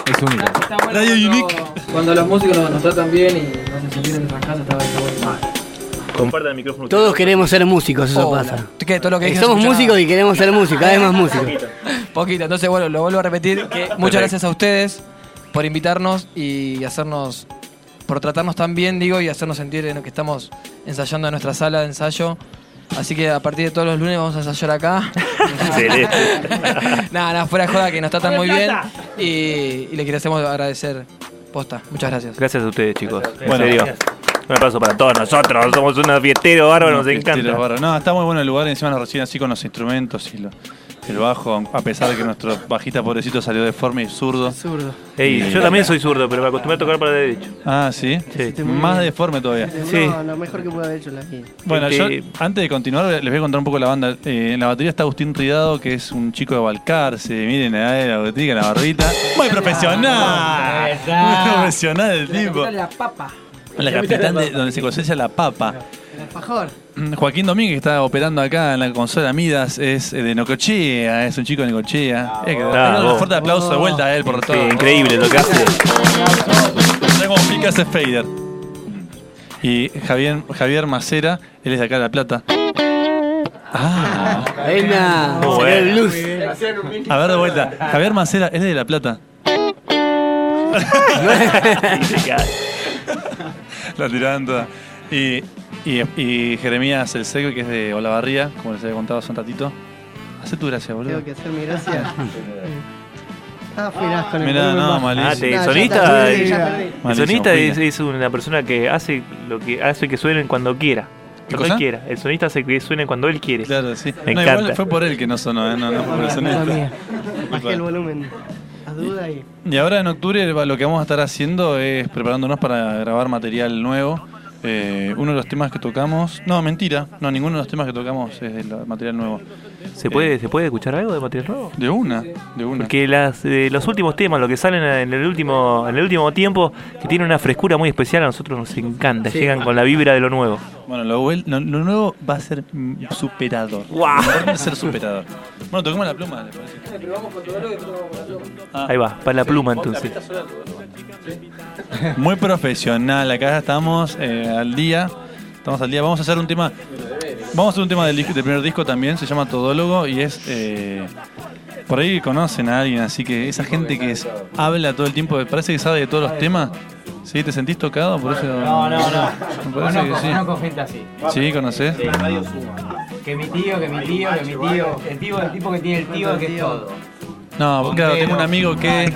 Es única. Está bueno Radio cuando- Unique. Cuando los músicos nos, nos tratan bien y nos hacen sentir en nuestras casas, está, bueno. compartan el micrófono. Todos queremos ser músicos, eso pasa. ¿Qué? Todo lo que Eh, Somos músicos y queremos ser músicos, cada vez más músicos. Poquito, entonces bueno, lo vuelvo a repetir, que muchas gracias a ustedes por invitarnos y hacernos, por tratarnos tan bien, digo, y hacernos sentir que estamos ensayando en nuestra sala de ensayo. Así que a partir de todos los lunes vamos a ensayar acá. Excelente. nada, nada, fuera de joda, que nos tratan muy bien y, y le queremos agradecer posta. Muchas gracias. Gracias a ustedes, chicos. En Bueno. serio. Un abrazo para todos nosotros. Somos unos fiesteros bárbaros, nos encanta. bárbaros. No, está muy bueno el lugar. Encima nos reciben así con los instrumentos y lo- el bajo. A pesar de que nuestro bajista pobrecito salió deforme y zurdo. Zurdo. Ey, yo también soy zurdo, pero me acostumbré a tocar para derecho. Ah, sí. Más deforme todavía. Sí. No, lo mejor que pude haber hecho la vida. Bueno, Este- yo antes de continuar les voy a contar un poco la banda. Eh, en la batería está Agustín Ridado, que es un chico de Balcarce. Miren, ahí la botica, la barbita. Muy profesional. Muy profesional el tipo. La papa. La capitán de donde se cosecha la papa. El alfajor. Mm, Joaquín Domínguez, que está operando acá en la consola Midas, es eh, de Nocochea, es un chico de Nocochea. Eh, que- un fuerte aplauso de vuelta a él por Sí, todo. increíble lo que hace. Mira cómo pica ese fader. Y Javier, Javier Macera, él es de acá de La Plata. Ah. Venga, Muy el bueno. blues. A ver, de vuelta. Javier Macera, él es de La Plata. Se. La tiraban toda. Y, y, y Jeremías El Seco, que es de Olavarría, como les había contado hace un ratito. Hace tu gracia, boludo. Tengo que hacer mi gracia. Ah, mirá, con el Mirá, volumen no, malísimo. Ah, te- No, ya sonista, el sonista es, Pina. es una persona que hace lo que hace que suenen cuando quiera. ¿Qué Cuando él quiera. El sonista hace que suene cuando él quiere. Claro, sí. Me no, encanta. igual fue por él que no sonó, ¿eh? no, no por el sonista. Bajé el volumen a duda y. Y ahora en octubre va- lo que vamos a estar haciendo es preparándonos para grabar material nuevo. Eh, uno de los temas que tocamos. No, mentira. No, ninguno de los temas que tocamos es del material nuevo. ¿Se puede, ¿Se puede escuchar algo de material nuevo? De una, de una. Porque las, eh, los últimos temas, lo que salen en el último en el último tiempo, que tiene una frescura muy especial, a nosotros nos encanta. Sí. Llegan con la vibra de lo nuevo. Bueno, lo, lo- lo nuevo va a ser mm, superador. Guau. Va a ser superador. Bueno, toquemos la pluma, ¿le parece? Pero vamos con todo lo que vamos con la pluma. Ah. Ahí va, para la pluma entonces. Muy profesional, acá estamos eh, al día. Estamos al día. Vamos a hacer un tema. Vamos a hacer un tema del, disco- del primer disco también, se llama Todólogo y es. eh, por ahí conocen a alguien, así que esa gente que es- habla todo el tiempo, parece que sabe de todos los temas. ¿Sí? ¿Te sentís tocado? Por eso, No, no, no. Me parece que sí. conozco gente así. ¿Sí? ¿Conoces? De Radio Suma. Que mi tío, que mi tío, que mi tío. El tío, el tipo que tiene el tío que es todo. No, claro, tengo un amigo que.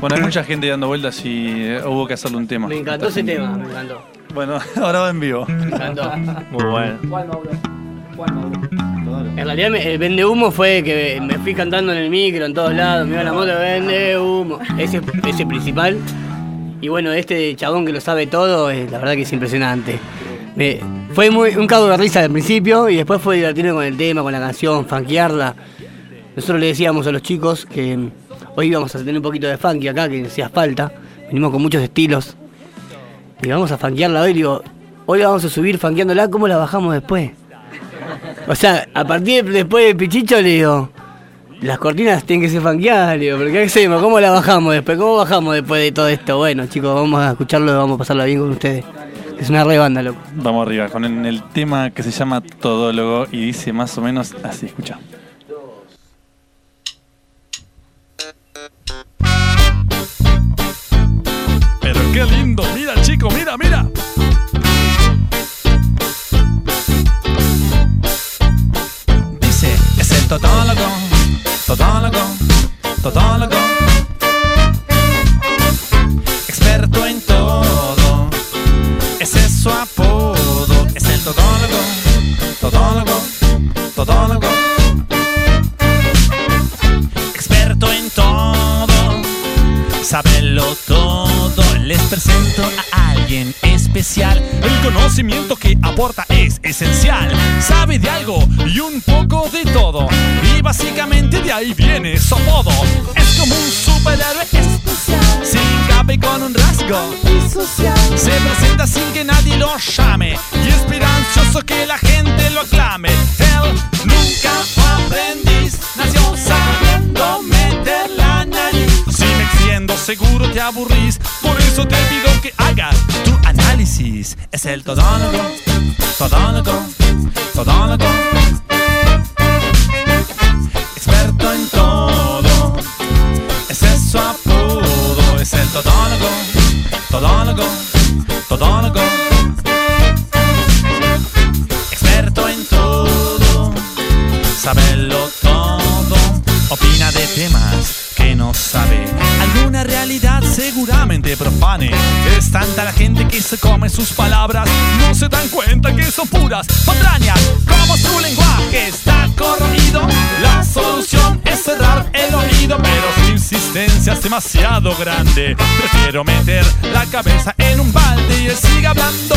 Bueno, hay mucha gente dando vueltas y eh, hubo que hacerle un tema. Me encantó ese tema, me encantó. Bueno, ahora va en vivo. Encantó. Muy bueno. ¿Cuál Mauro? ¿Cuál Mauro? En realidad me- el vende humo fue que me fui cantando en el micro, en todos lados, me iba la moto, vende humo. Ese, ese principal. Y bueno, este chabón que lo sabe todo, eh, la verdad que es impresionante. Me- fue muy, un cago de risa al principio y después fue divertirme con el tema, con la canción, funkearla. Nosotros le decíamos a los chicos que mm, hoy íbamos a tener un poquito de funky acá, que hacía falta. Venimos con muchos estilos. Y vamos a funkearla hoy, digo, hoy la vamos a subir funkeándola, ¿cómo la bajamos después? O sea, a partir de, después de Pichicho le digo, las cortinas tienen que ser funkeadas, le digo, pero ¿qué hacemos? ¿Cómo la bajamos después? ¿Cómo bajamos después de todo esto? Bueno, chicos, vamos a escucharlo, vamos a pasarla bien con ustedes. Es una re banda, loco. Vamos arriba con el, el tema que se llama Todólogo y dice más o menos así, escucha. Pero qué lindo, mira mira, mira. Dice, es el todólogo, todólogo, todólogo. Experto en todo, ese es su apodo. Es el todólogo, todólogo, todólogo. Experto en todo, sabelo todo. Les presento a alguien especial. El conocimiento que aporta es esencial. Sabe de algo y un poco de todo. Y básicamente de ahí viene su apodo. Es como un superhéroe especial. Sin capa y con un rasgo. Se presenta sin que nadie lo llame. Y esperanzioso que la gente lo aclame. Él nunca fue aprendiz. Nació sabiendo meter la nariz. Si me extiendo, seguro te aburrís. En cel tot aan de grond, tot. Profane. Es tanta la gente que se come sus palabras. No se dan cuenta que son puras patrañas. Como su lenguaje está corroído. La solución es cerrar el oído. Pero es demasiado grande. Prefiero meter la cabeza en un balde y él sigue hablando.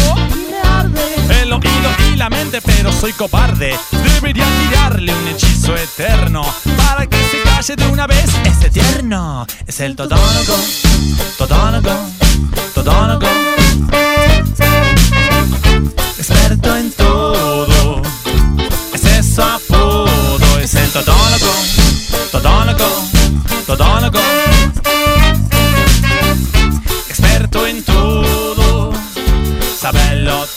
El oído y la mente, pero soy cobarde. Debería tirarle un hechizo eterno para que se calle de una vez. Es eterno, es el todólogo, todólogo, todólogo. Experto en todo, ese es su apodo. Es el todólogo, experto en todo, sabe lo todo.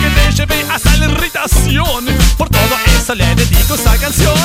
Que te lleve hasta la irritación. Por todo eso le dedico esta canción.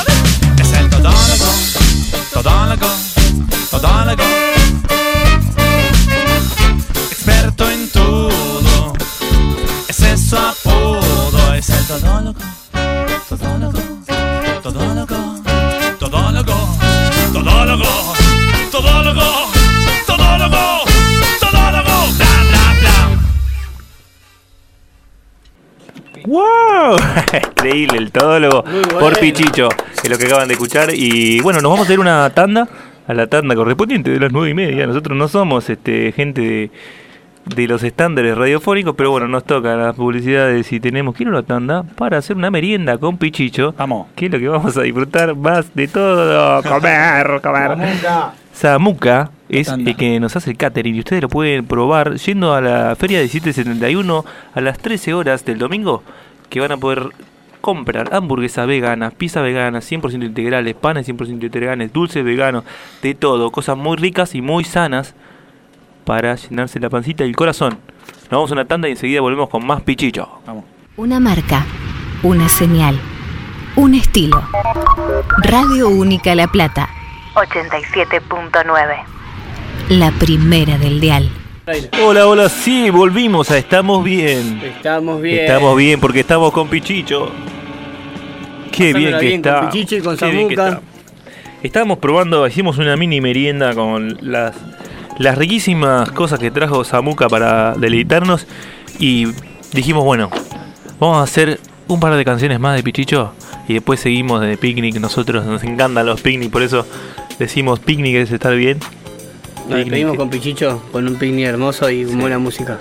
Por Pichicho, es lo que acaban de escuchar. Y bueno, nos vamos a hacer una tanda, a la tanda correspondiente de las nueve y media. Nosotros no somos este gente de, de los estándares radiofónicos, pero bueno, nos toca las publicidades y tenemos que ir a una tanda para hacer una merienda con Pichicho. Vamos. Que es lo que vamos a disfrutar más de todo. Comer, comer. Samuca es el que nos hace el catering y ustedes lo pueden probar yendo a la feria de 771 a las 13 horas del domingo que van a poder comprar hamburguesas veganas, pizza vegana, 100% integrales, panes 100% integrales, dulces veganos, de todo, cosas muy ricas y muy sanas para llenarse la pancita y el corazón. Nos vamos a una tanda y enseguida volvemos con más pichicho. Vamos. Una marca, una señal, un estilo. Radio Única La Plata, 87.9. La primera del dial. Hola, hola, sí, volvimos a Estamos Bien. Estamos bien. Estamos bien porque estamos con Pichicho. Qué bien que con está. Pichicho y con qué bien que Samuca. está. Estábamos probando, hicimos una mini merienda con las, las riquísimas cosas que trajo Samuca para deleitarnos y dijimos, bueno, vamos a hacer un par de canciones más de Pichicho y después seguimos de picnic. Nosotros nos encantan los picnic, por eso decimos picnic es estar bien. Nos despedimos con Pichicho con un picnic hermoso y buena música.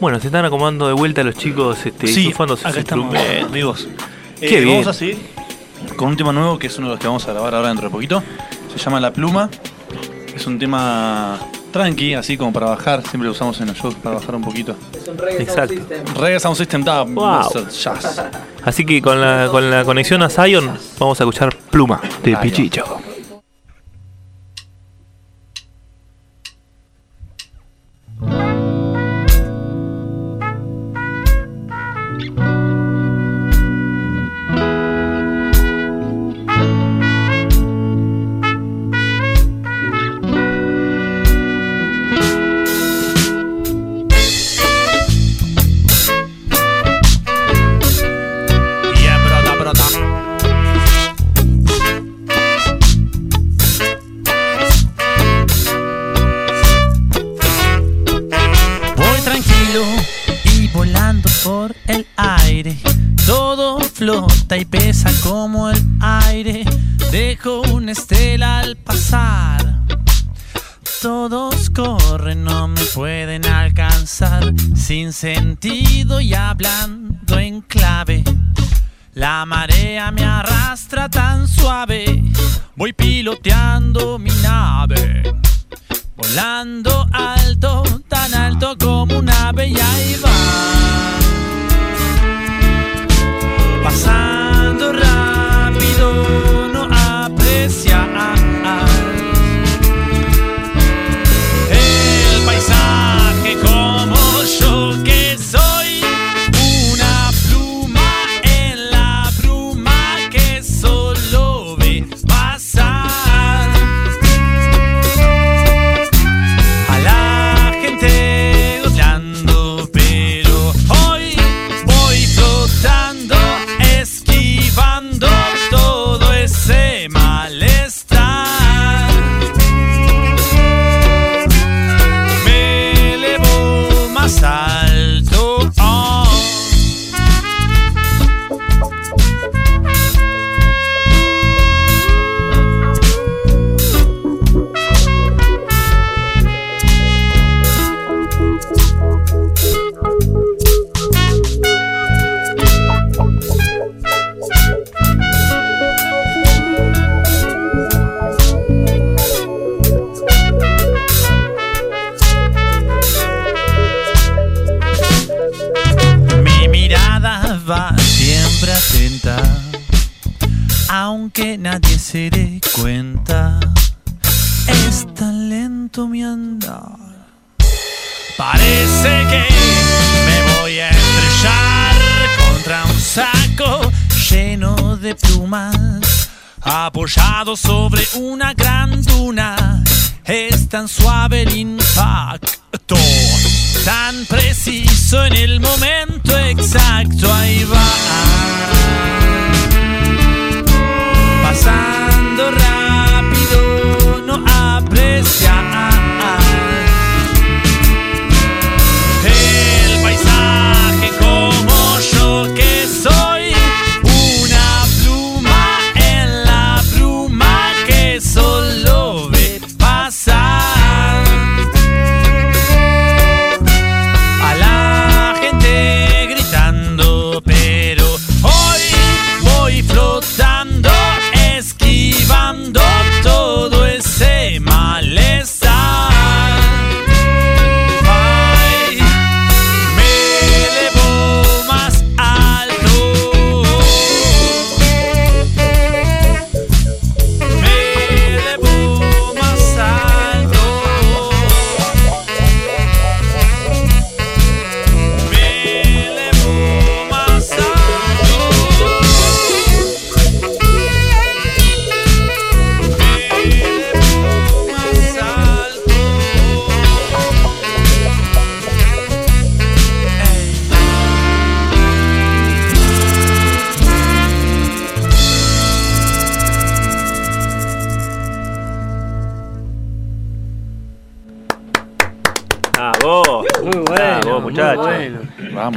Bueno, se están acomodando de vuelta los chicos, este, Sí, acá estamos vivos. Qué Eh, bien. Vamos a seguir con un tema nuevo que es uno de los que vamos a grabar ahora dentro de poquito. Se llama La Pluma. Es un tema tranqui, así como para bajar. Siempre lo usamos en los shows para bajar un poquito. Es un reggae Exacto. sound system. Reggae Sound System da Wow. jazz. Así que con la, con la conexión a Zion vamos a escuchar Pluma de. Pichicho.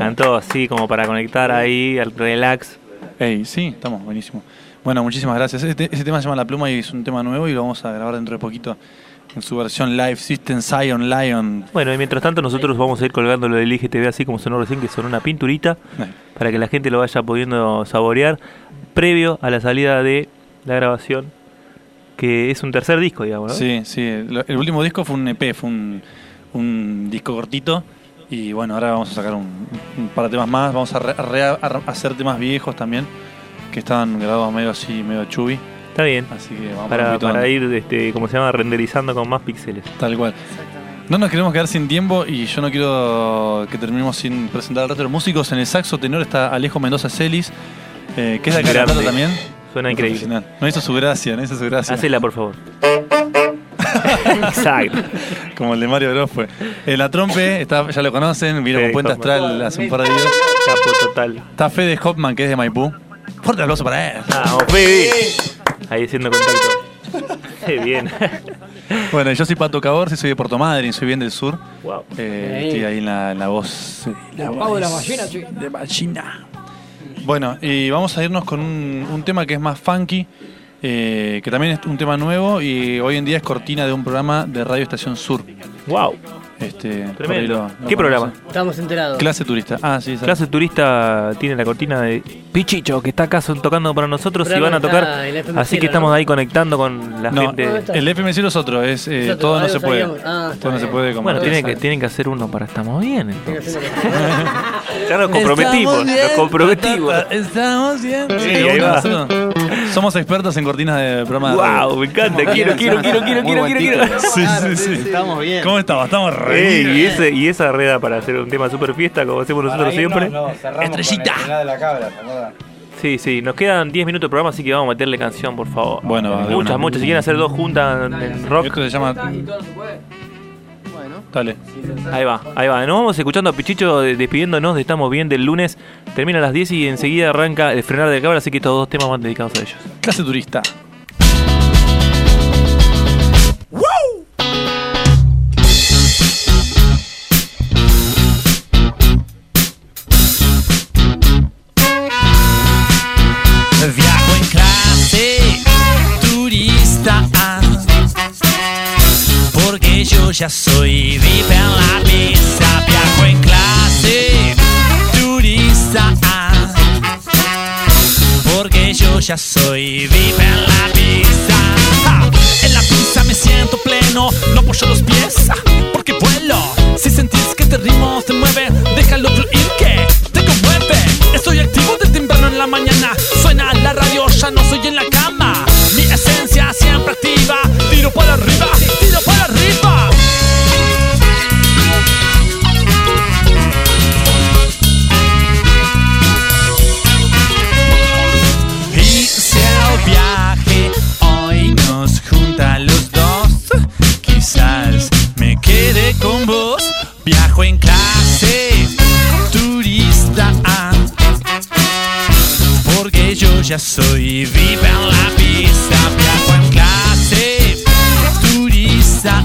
Vamos. Cantó así como para conectar ahí al relax. Ey, sí, estamos buenísimo. Bueno, muchísimas gracias. Este- ese tema se llama La Pluma y es un tema nuevo y lo vamos a grabar dentro de poquito en su versión live System Zion Lion. Bueno, y mientras tanto nosotros vamos a ir colgando lo del IGTV así como sonó recién, que son una pinturita, para que la gente lo vaya pudiendo saborear, previo a la salida de la grabación, que es un tercer disco, digamos, ¿no? Sí, sí. El, el último disco fue un EP, fue un, un disco cortito. Y bueno, ahora vamos a sacar un, un par de temas más. Vamos a, re- a re- a hacer temas viejos también, que estaban grabados medio así, medio chubby. Está bien. Así que vamos Para, para ir, este, como se llama, renderizando con más píxeles. Tal cual. No nos queremos quedar sin tiempo y yo no quiero que terminemos sin presentar al resto de los músicos. En el saxo tenor está Alejo Mendoza Celis, eh, que es de. Plata también. Suena increíble. No hizo su gracia, no hizo su gracia. Hacela, por favor. Exacto. Como el de Mario Bros fue. En la trompe, está, ya lo conocen, vino con Puente Hoffman. Astral hace un par de días. Capo total. Está Fede Hoffman, que es de Maipú. Fuerte aplauso para él. Vamos, Fede. Ahí haciendo contacto. Qué bien. Bueno, yo soy Pato Cabor, soy de Puerto Madryn, soy bien del sur. Wow. Eh, Ahí. estoy ahí en la, en la voz. La pavo de la ballena, sí. De ballena. Bueno, y vamos a irnos con un, un tema que es más funky, eh, que también es un tema nuevo y hoy en día es cortina de un programa de Radio Estación Sur. ¡Wow! Este, Tremendo. lo- lo ¿Qué programa? Estamos enterados. Clase turista. Ah, sí, esa. Clase Turista tiene la cortina de Pichicho, que está acá son- tocando para nosotros y van a tocar. Así que estamos ¿no? ahí conectando con la No, gente. el FM0 es otro, es, eh, Es otro, todo no se puede. Ah, todo no se puede Bueno, tienen que, tienen que hacer uno para estamos bien. entonces. ya nos Estamos comprometimos, bien, nos comprometimos. Estamos bien. Sí, ahí va. nosotros Somos expertos en cortinas de programa de Wow, me encanta. Quiero, quiero, quiero, quiero, quiero, quiero, quiero. Sí, sí, sí. Estamos bien. ¿Cómo estamos? Estamos re Y, ese, y esa reda para hacer un tema super fiesta como hacemos nosotros siempre. Estrellita. de la cabra. Sí, sí, nos quedan 10 minutos de programa, así que vamos a meterle canción, por favor. Bueno, muchas, una. muchas. Si quieren hacer dos juntas en- rock, Esto se llama. Dale. ahí va, ahí va. Nos vamos escuchando a Pichicho de- despidiéndonos de Estamos Bien del lunes. Termina a las 10 y enseguida arranca el frenar de cabra, así que estos dos temas van dedicados a ellos. Clase turista. Yo ya soy VIP en la pista Viajo en clase turista. Porque yo ya soy pista Ja, En la pista me siento pleno No apoyo los pies porque vuelo. Si sentís que te ritmo te mueve Déjalo fluir que te conmueve. Estoy activo de temprano en la mañana. Suena la radio, ya no soy en la cama. Mi esencia siempre activa. Tiro para arriba, tiro para ya soy viva en la pista. Viajo en clase, turista.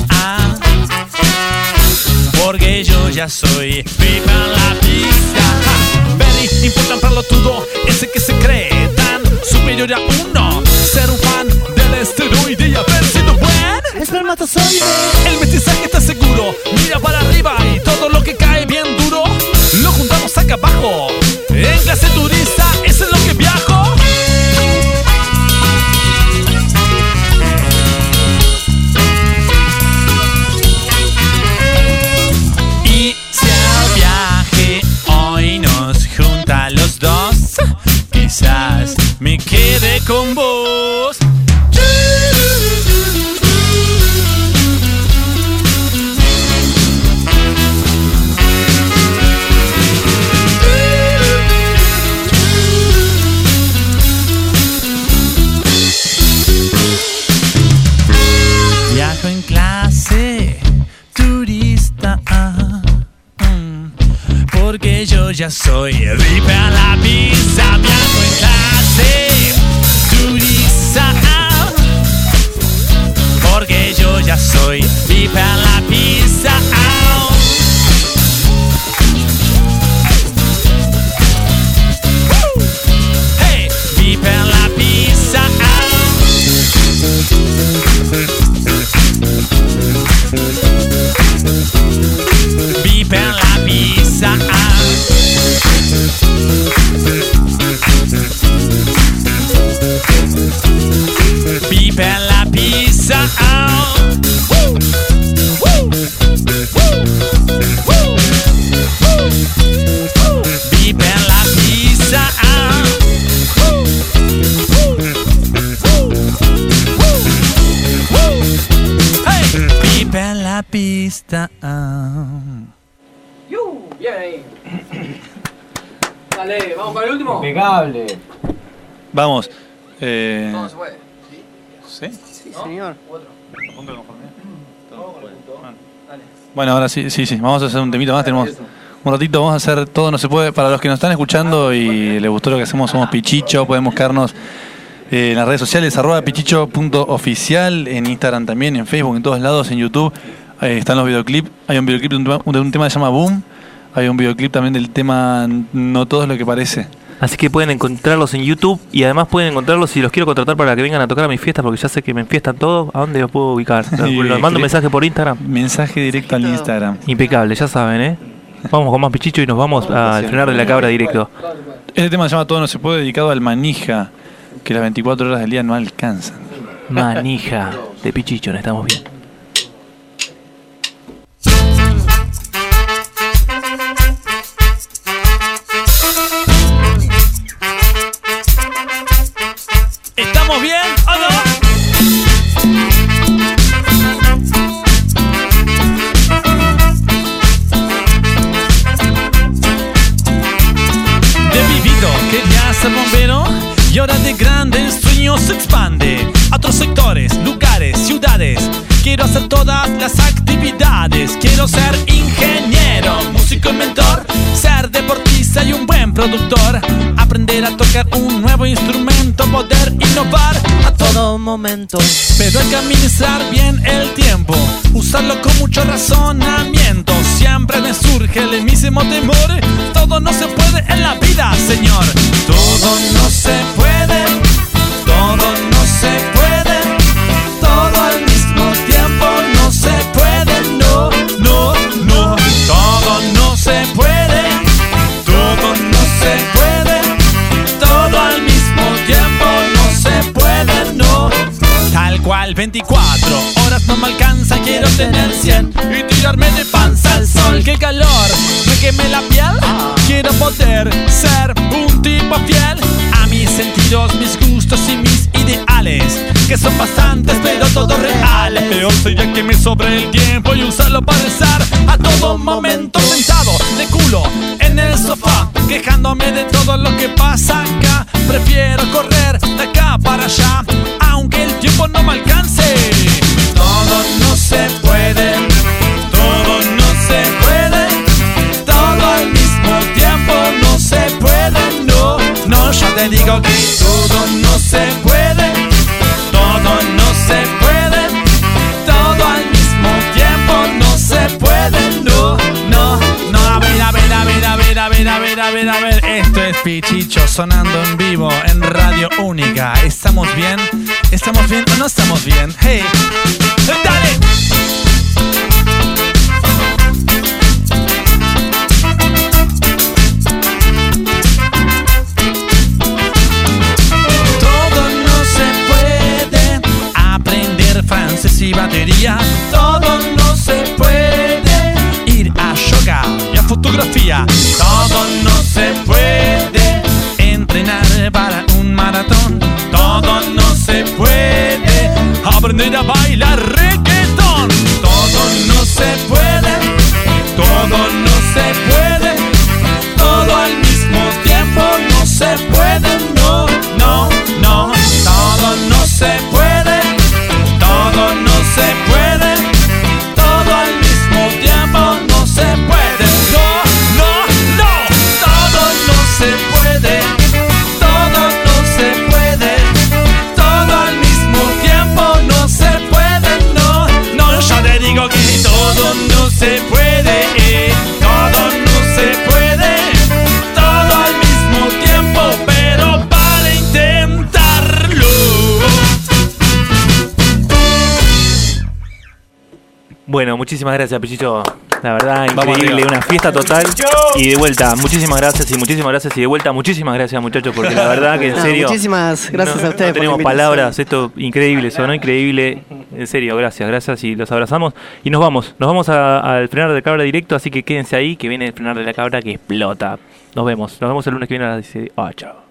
Porque yo ya soy viva en la pista. Ja, Very important para lo todo, ese que se cree tan superior a uno. Ser un fan del esteroide y haber sido buen. Espermatozoide. El mestizaje está seguro, mira para arriba y todo lo que cae bien duro. Lo juntamos acá abajo. En clase turista, ya soy VIP a la pista. Viajo en clase turista. Porque yo ya soy VIP a la pista. Impecable. Vamos. Eh, No, se puede. ¿Sí? Sí, señor. Bueno, ahora sí, sí, sí. Vamos a hacer un temito más. Tenemos un ratito. Vamos a hacer todo no se puede. Para los que nos están escuchando y les gustó lo que hacemos, somos Pichicho. Pueden buscarnos eh, en las redes sociales, arroba pichicho.oficial, en Instagram también, en Facebook, en todos lados, en YouTube. Ahí están los videoclips. Hay un videoclip de un tema, de un tema que se llama Boom. Hay un videoclip también del tema No todo es lo que parece. Así que pueden encontrarlos en YouTube y además pueden encontrarlos si los quiero contratar para que vengan a tocar a mis fiestas porque ya sé que me enfiestan todo. ¿A dónde los puedo ubicar? Y ¿Los mando un mensaje por Instagram? Mensaje directo al Instagram. Impecable, ya saben, ¿eh? Vamos con más pichicho y nos vamos al frenar de la cabra directo. Este tema se llama Todo no se puede, dedicado al manija, que las 24 horas del día no alcanzan. Manija de pichicho, estamos bien. Pero hay que administrar bien 24 horas no me alcanza, quiero tener 100 y tirarme de panza al sol. ¡Qué calor! Me quemé la piel. Quiero poder ser un tipo fiel a mis sentidos, mis gustos y mis ideales, que son bastantes pero todos reales. Peor sería que me sobre el tiempo y usarlo para estar a todo momento sentado de culo en el sofá, quejándome de todo lo que pasa acá. Prefiero correr de acá para allá, aunque el tiempo no me alcance. Todo no se puede, todo no se puede, todo al mismo tiempo no se puede, no, no, ya te digo que todo no se puede, todo no se puede, todo al mismo tiempo no se puede, no, no, no, a ver, a ver, a ver, a ver, a ver, a ver, a ver, a ver, esto es Pichicho sonando en vivo en Radio Única, ¿estamos bien? ¿Estamos bien o no estamos bien? Hey, dale. Todo no se puede aprender francés y batería. Todo no se puede ir a yoga y a fotografía. Todo no se puede entrenar para un maratón. Todo no se puede aprender a bailar reggaetón. Todo no se puede. Todo no se puede. Todo al mismo tiempo no se puede. No, no, no. Todo no se puede. Todo no se puede. Muchísimas gracias, Pichicho. La verdad, increíble, una fiesta total. Y de vuelta, muchísimas gracias y muchísimas gracias y de vuelta, muchísimas gracias, muchachos, porque la verdad que en No, serio. muchísimas gracias no- a ustedes No tenemos palabras, esto increíble, sonó increíble. En serio, gracias, gracias y los abrazamos. Y nos vamos, nos vamos a- al frenar de la cabra directo, así que quédense ahí, que viene el frenar de la cabra que explota. Nos vemos, nos vemos el lunes que viene a las 18.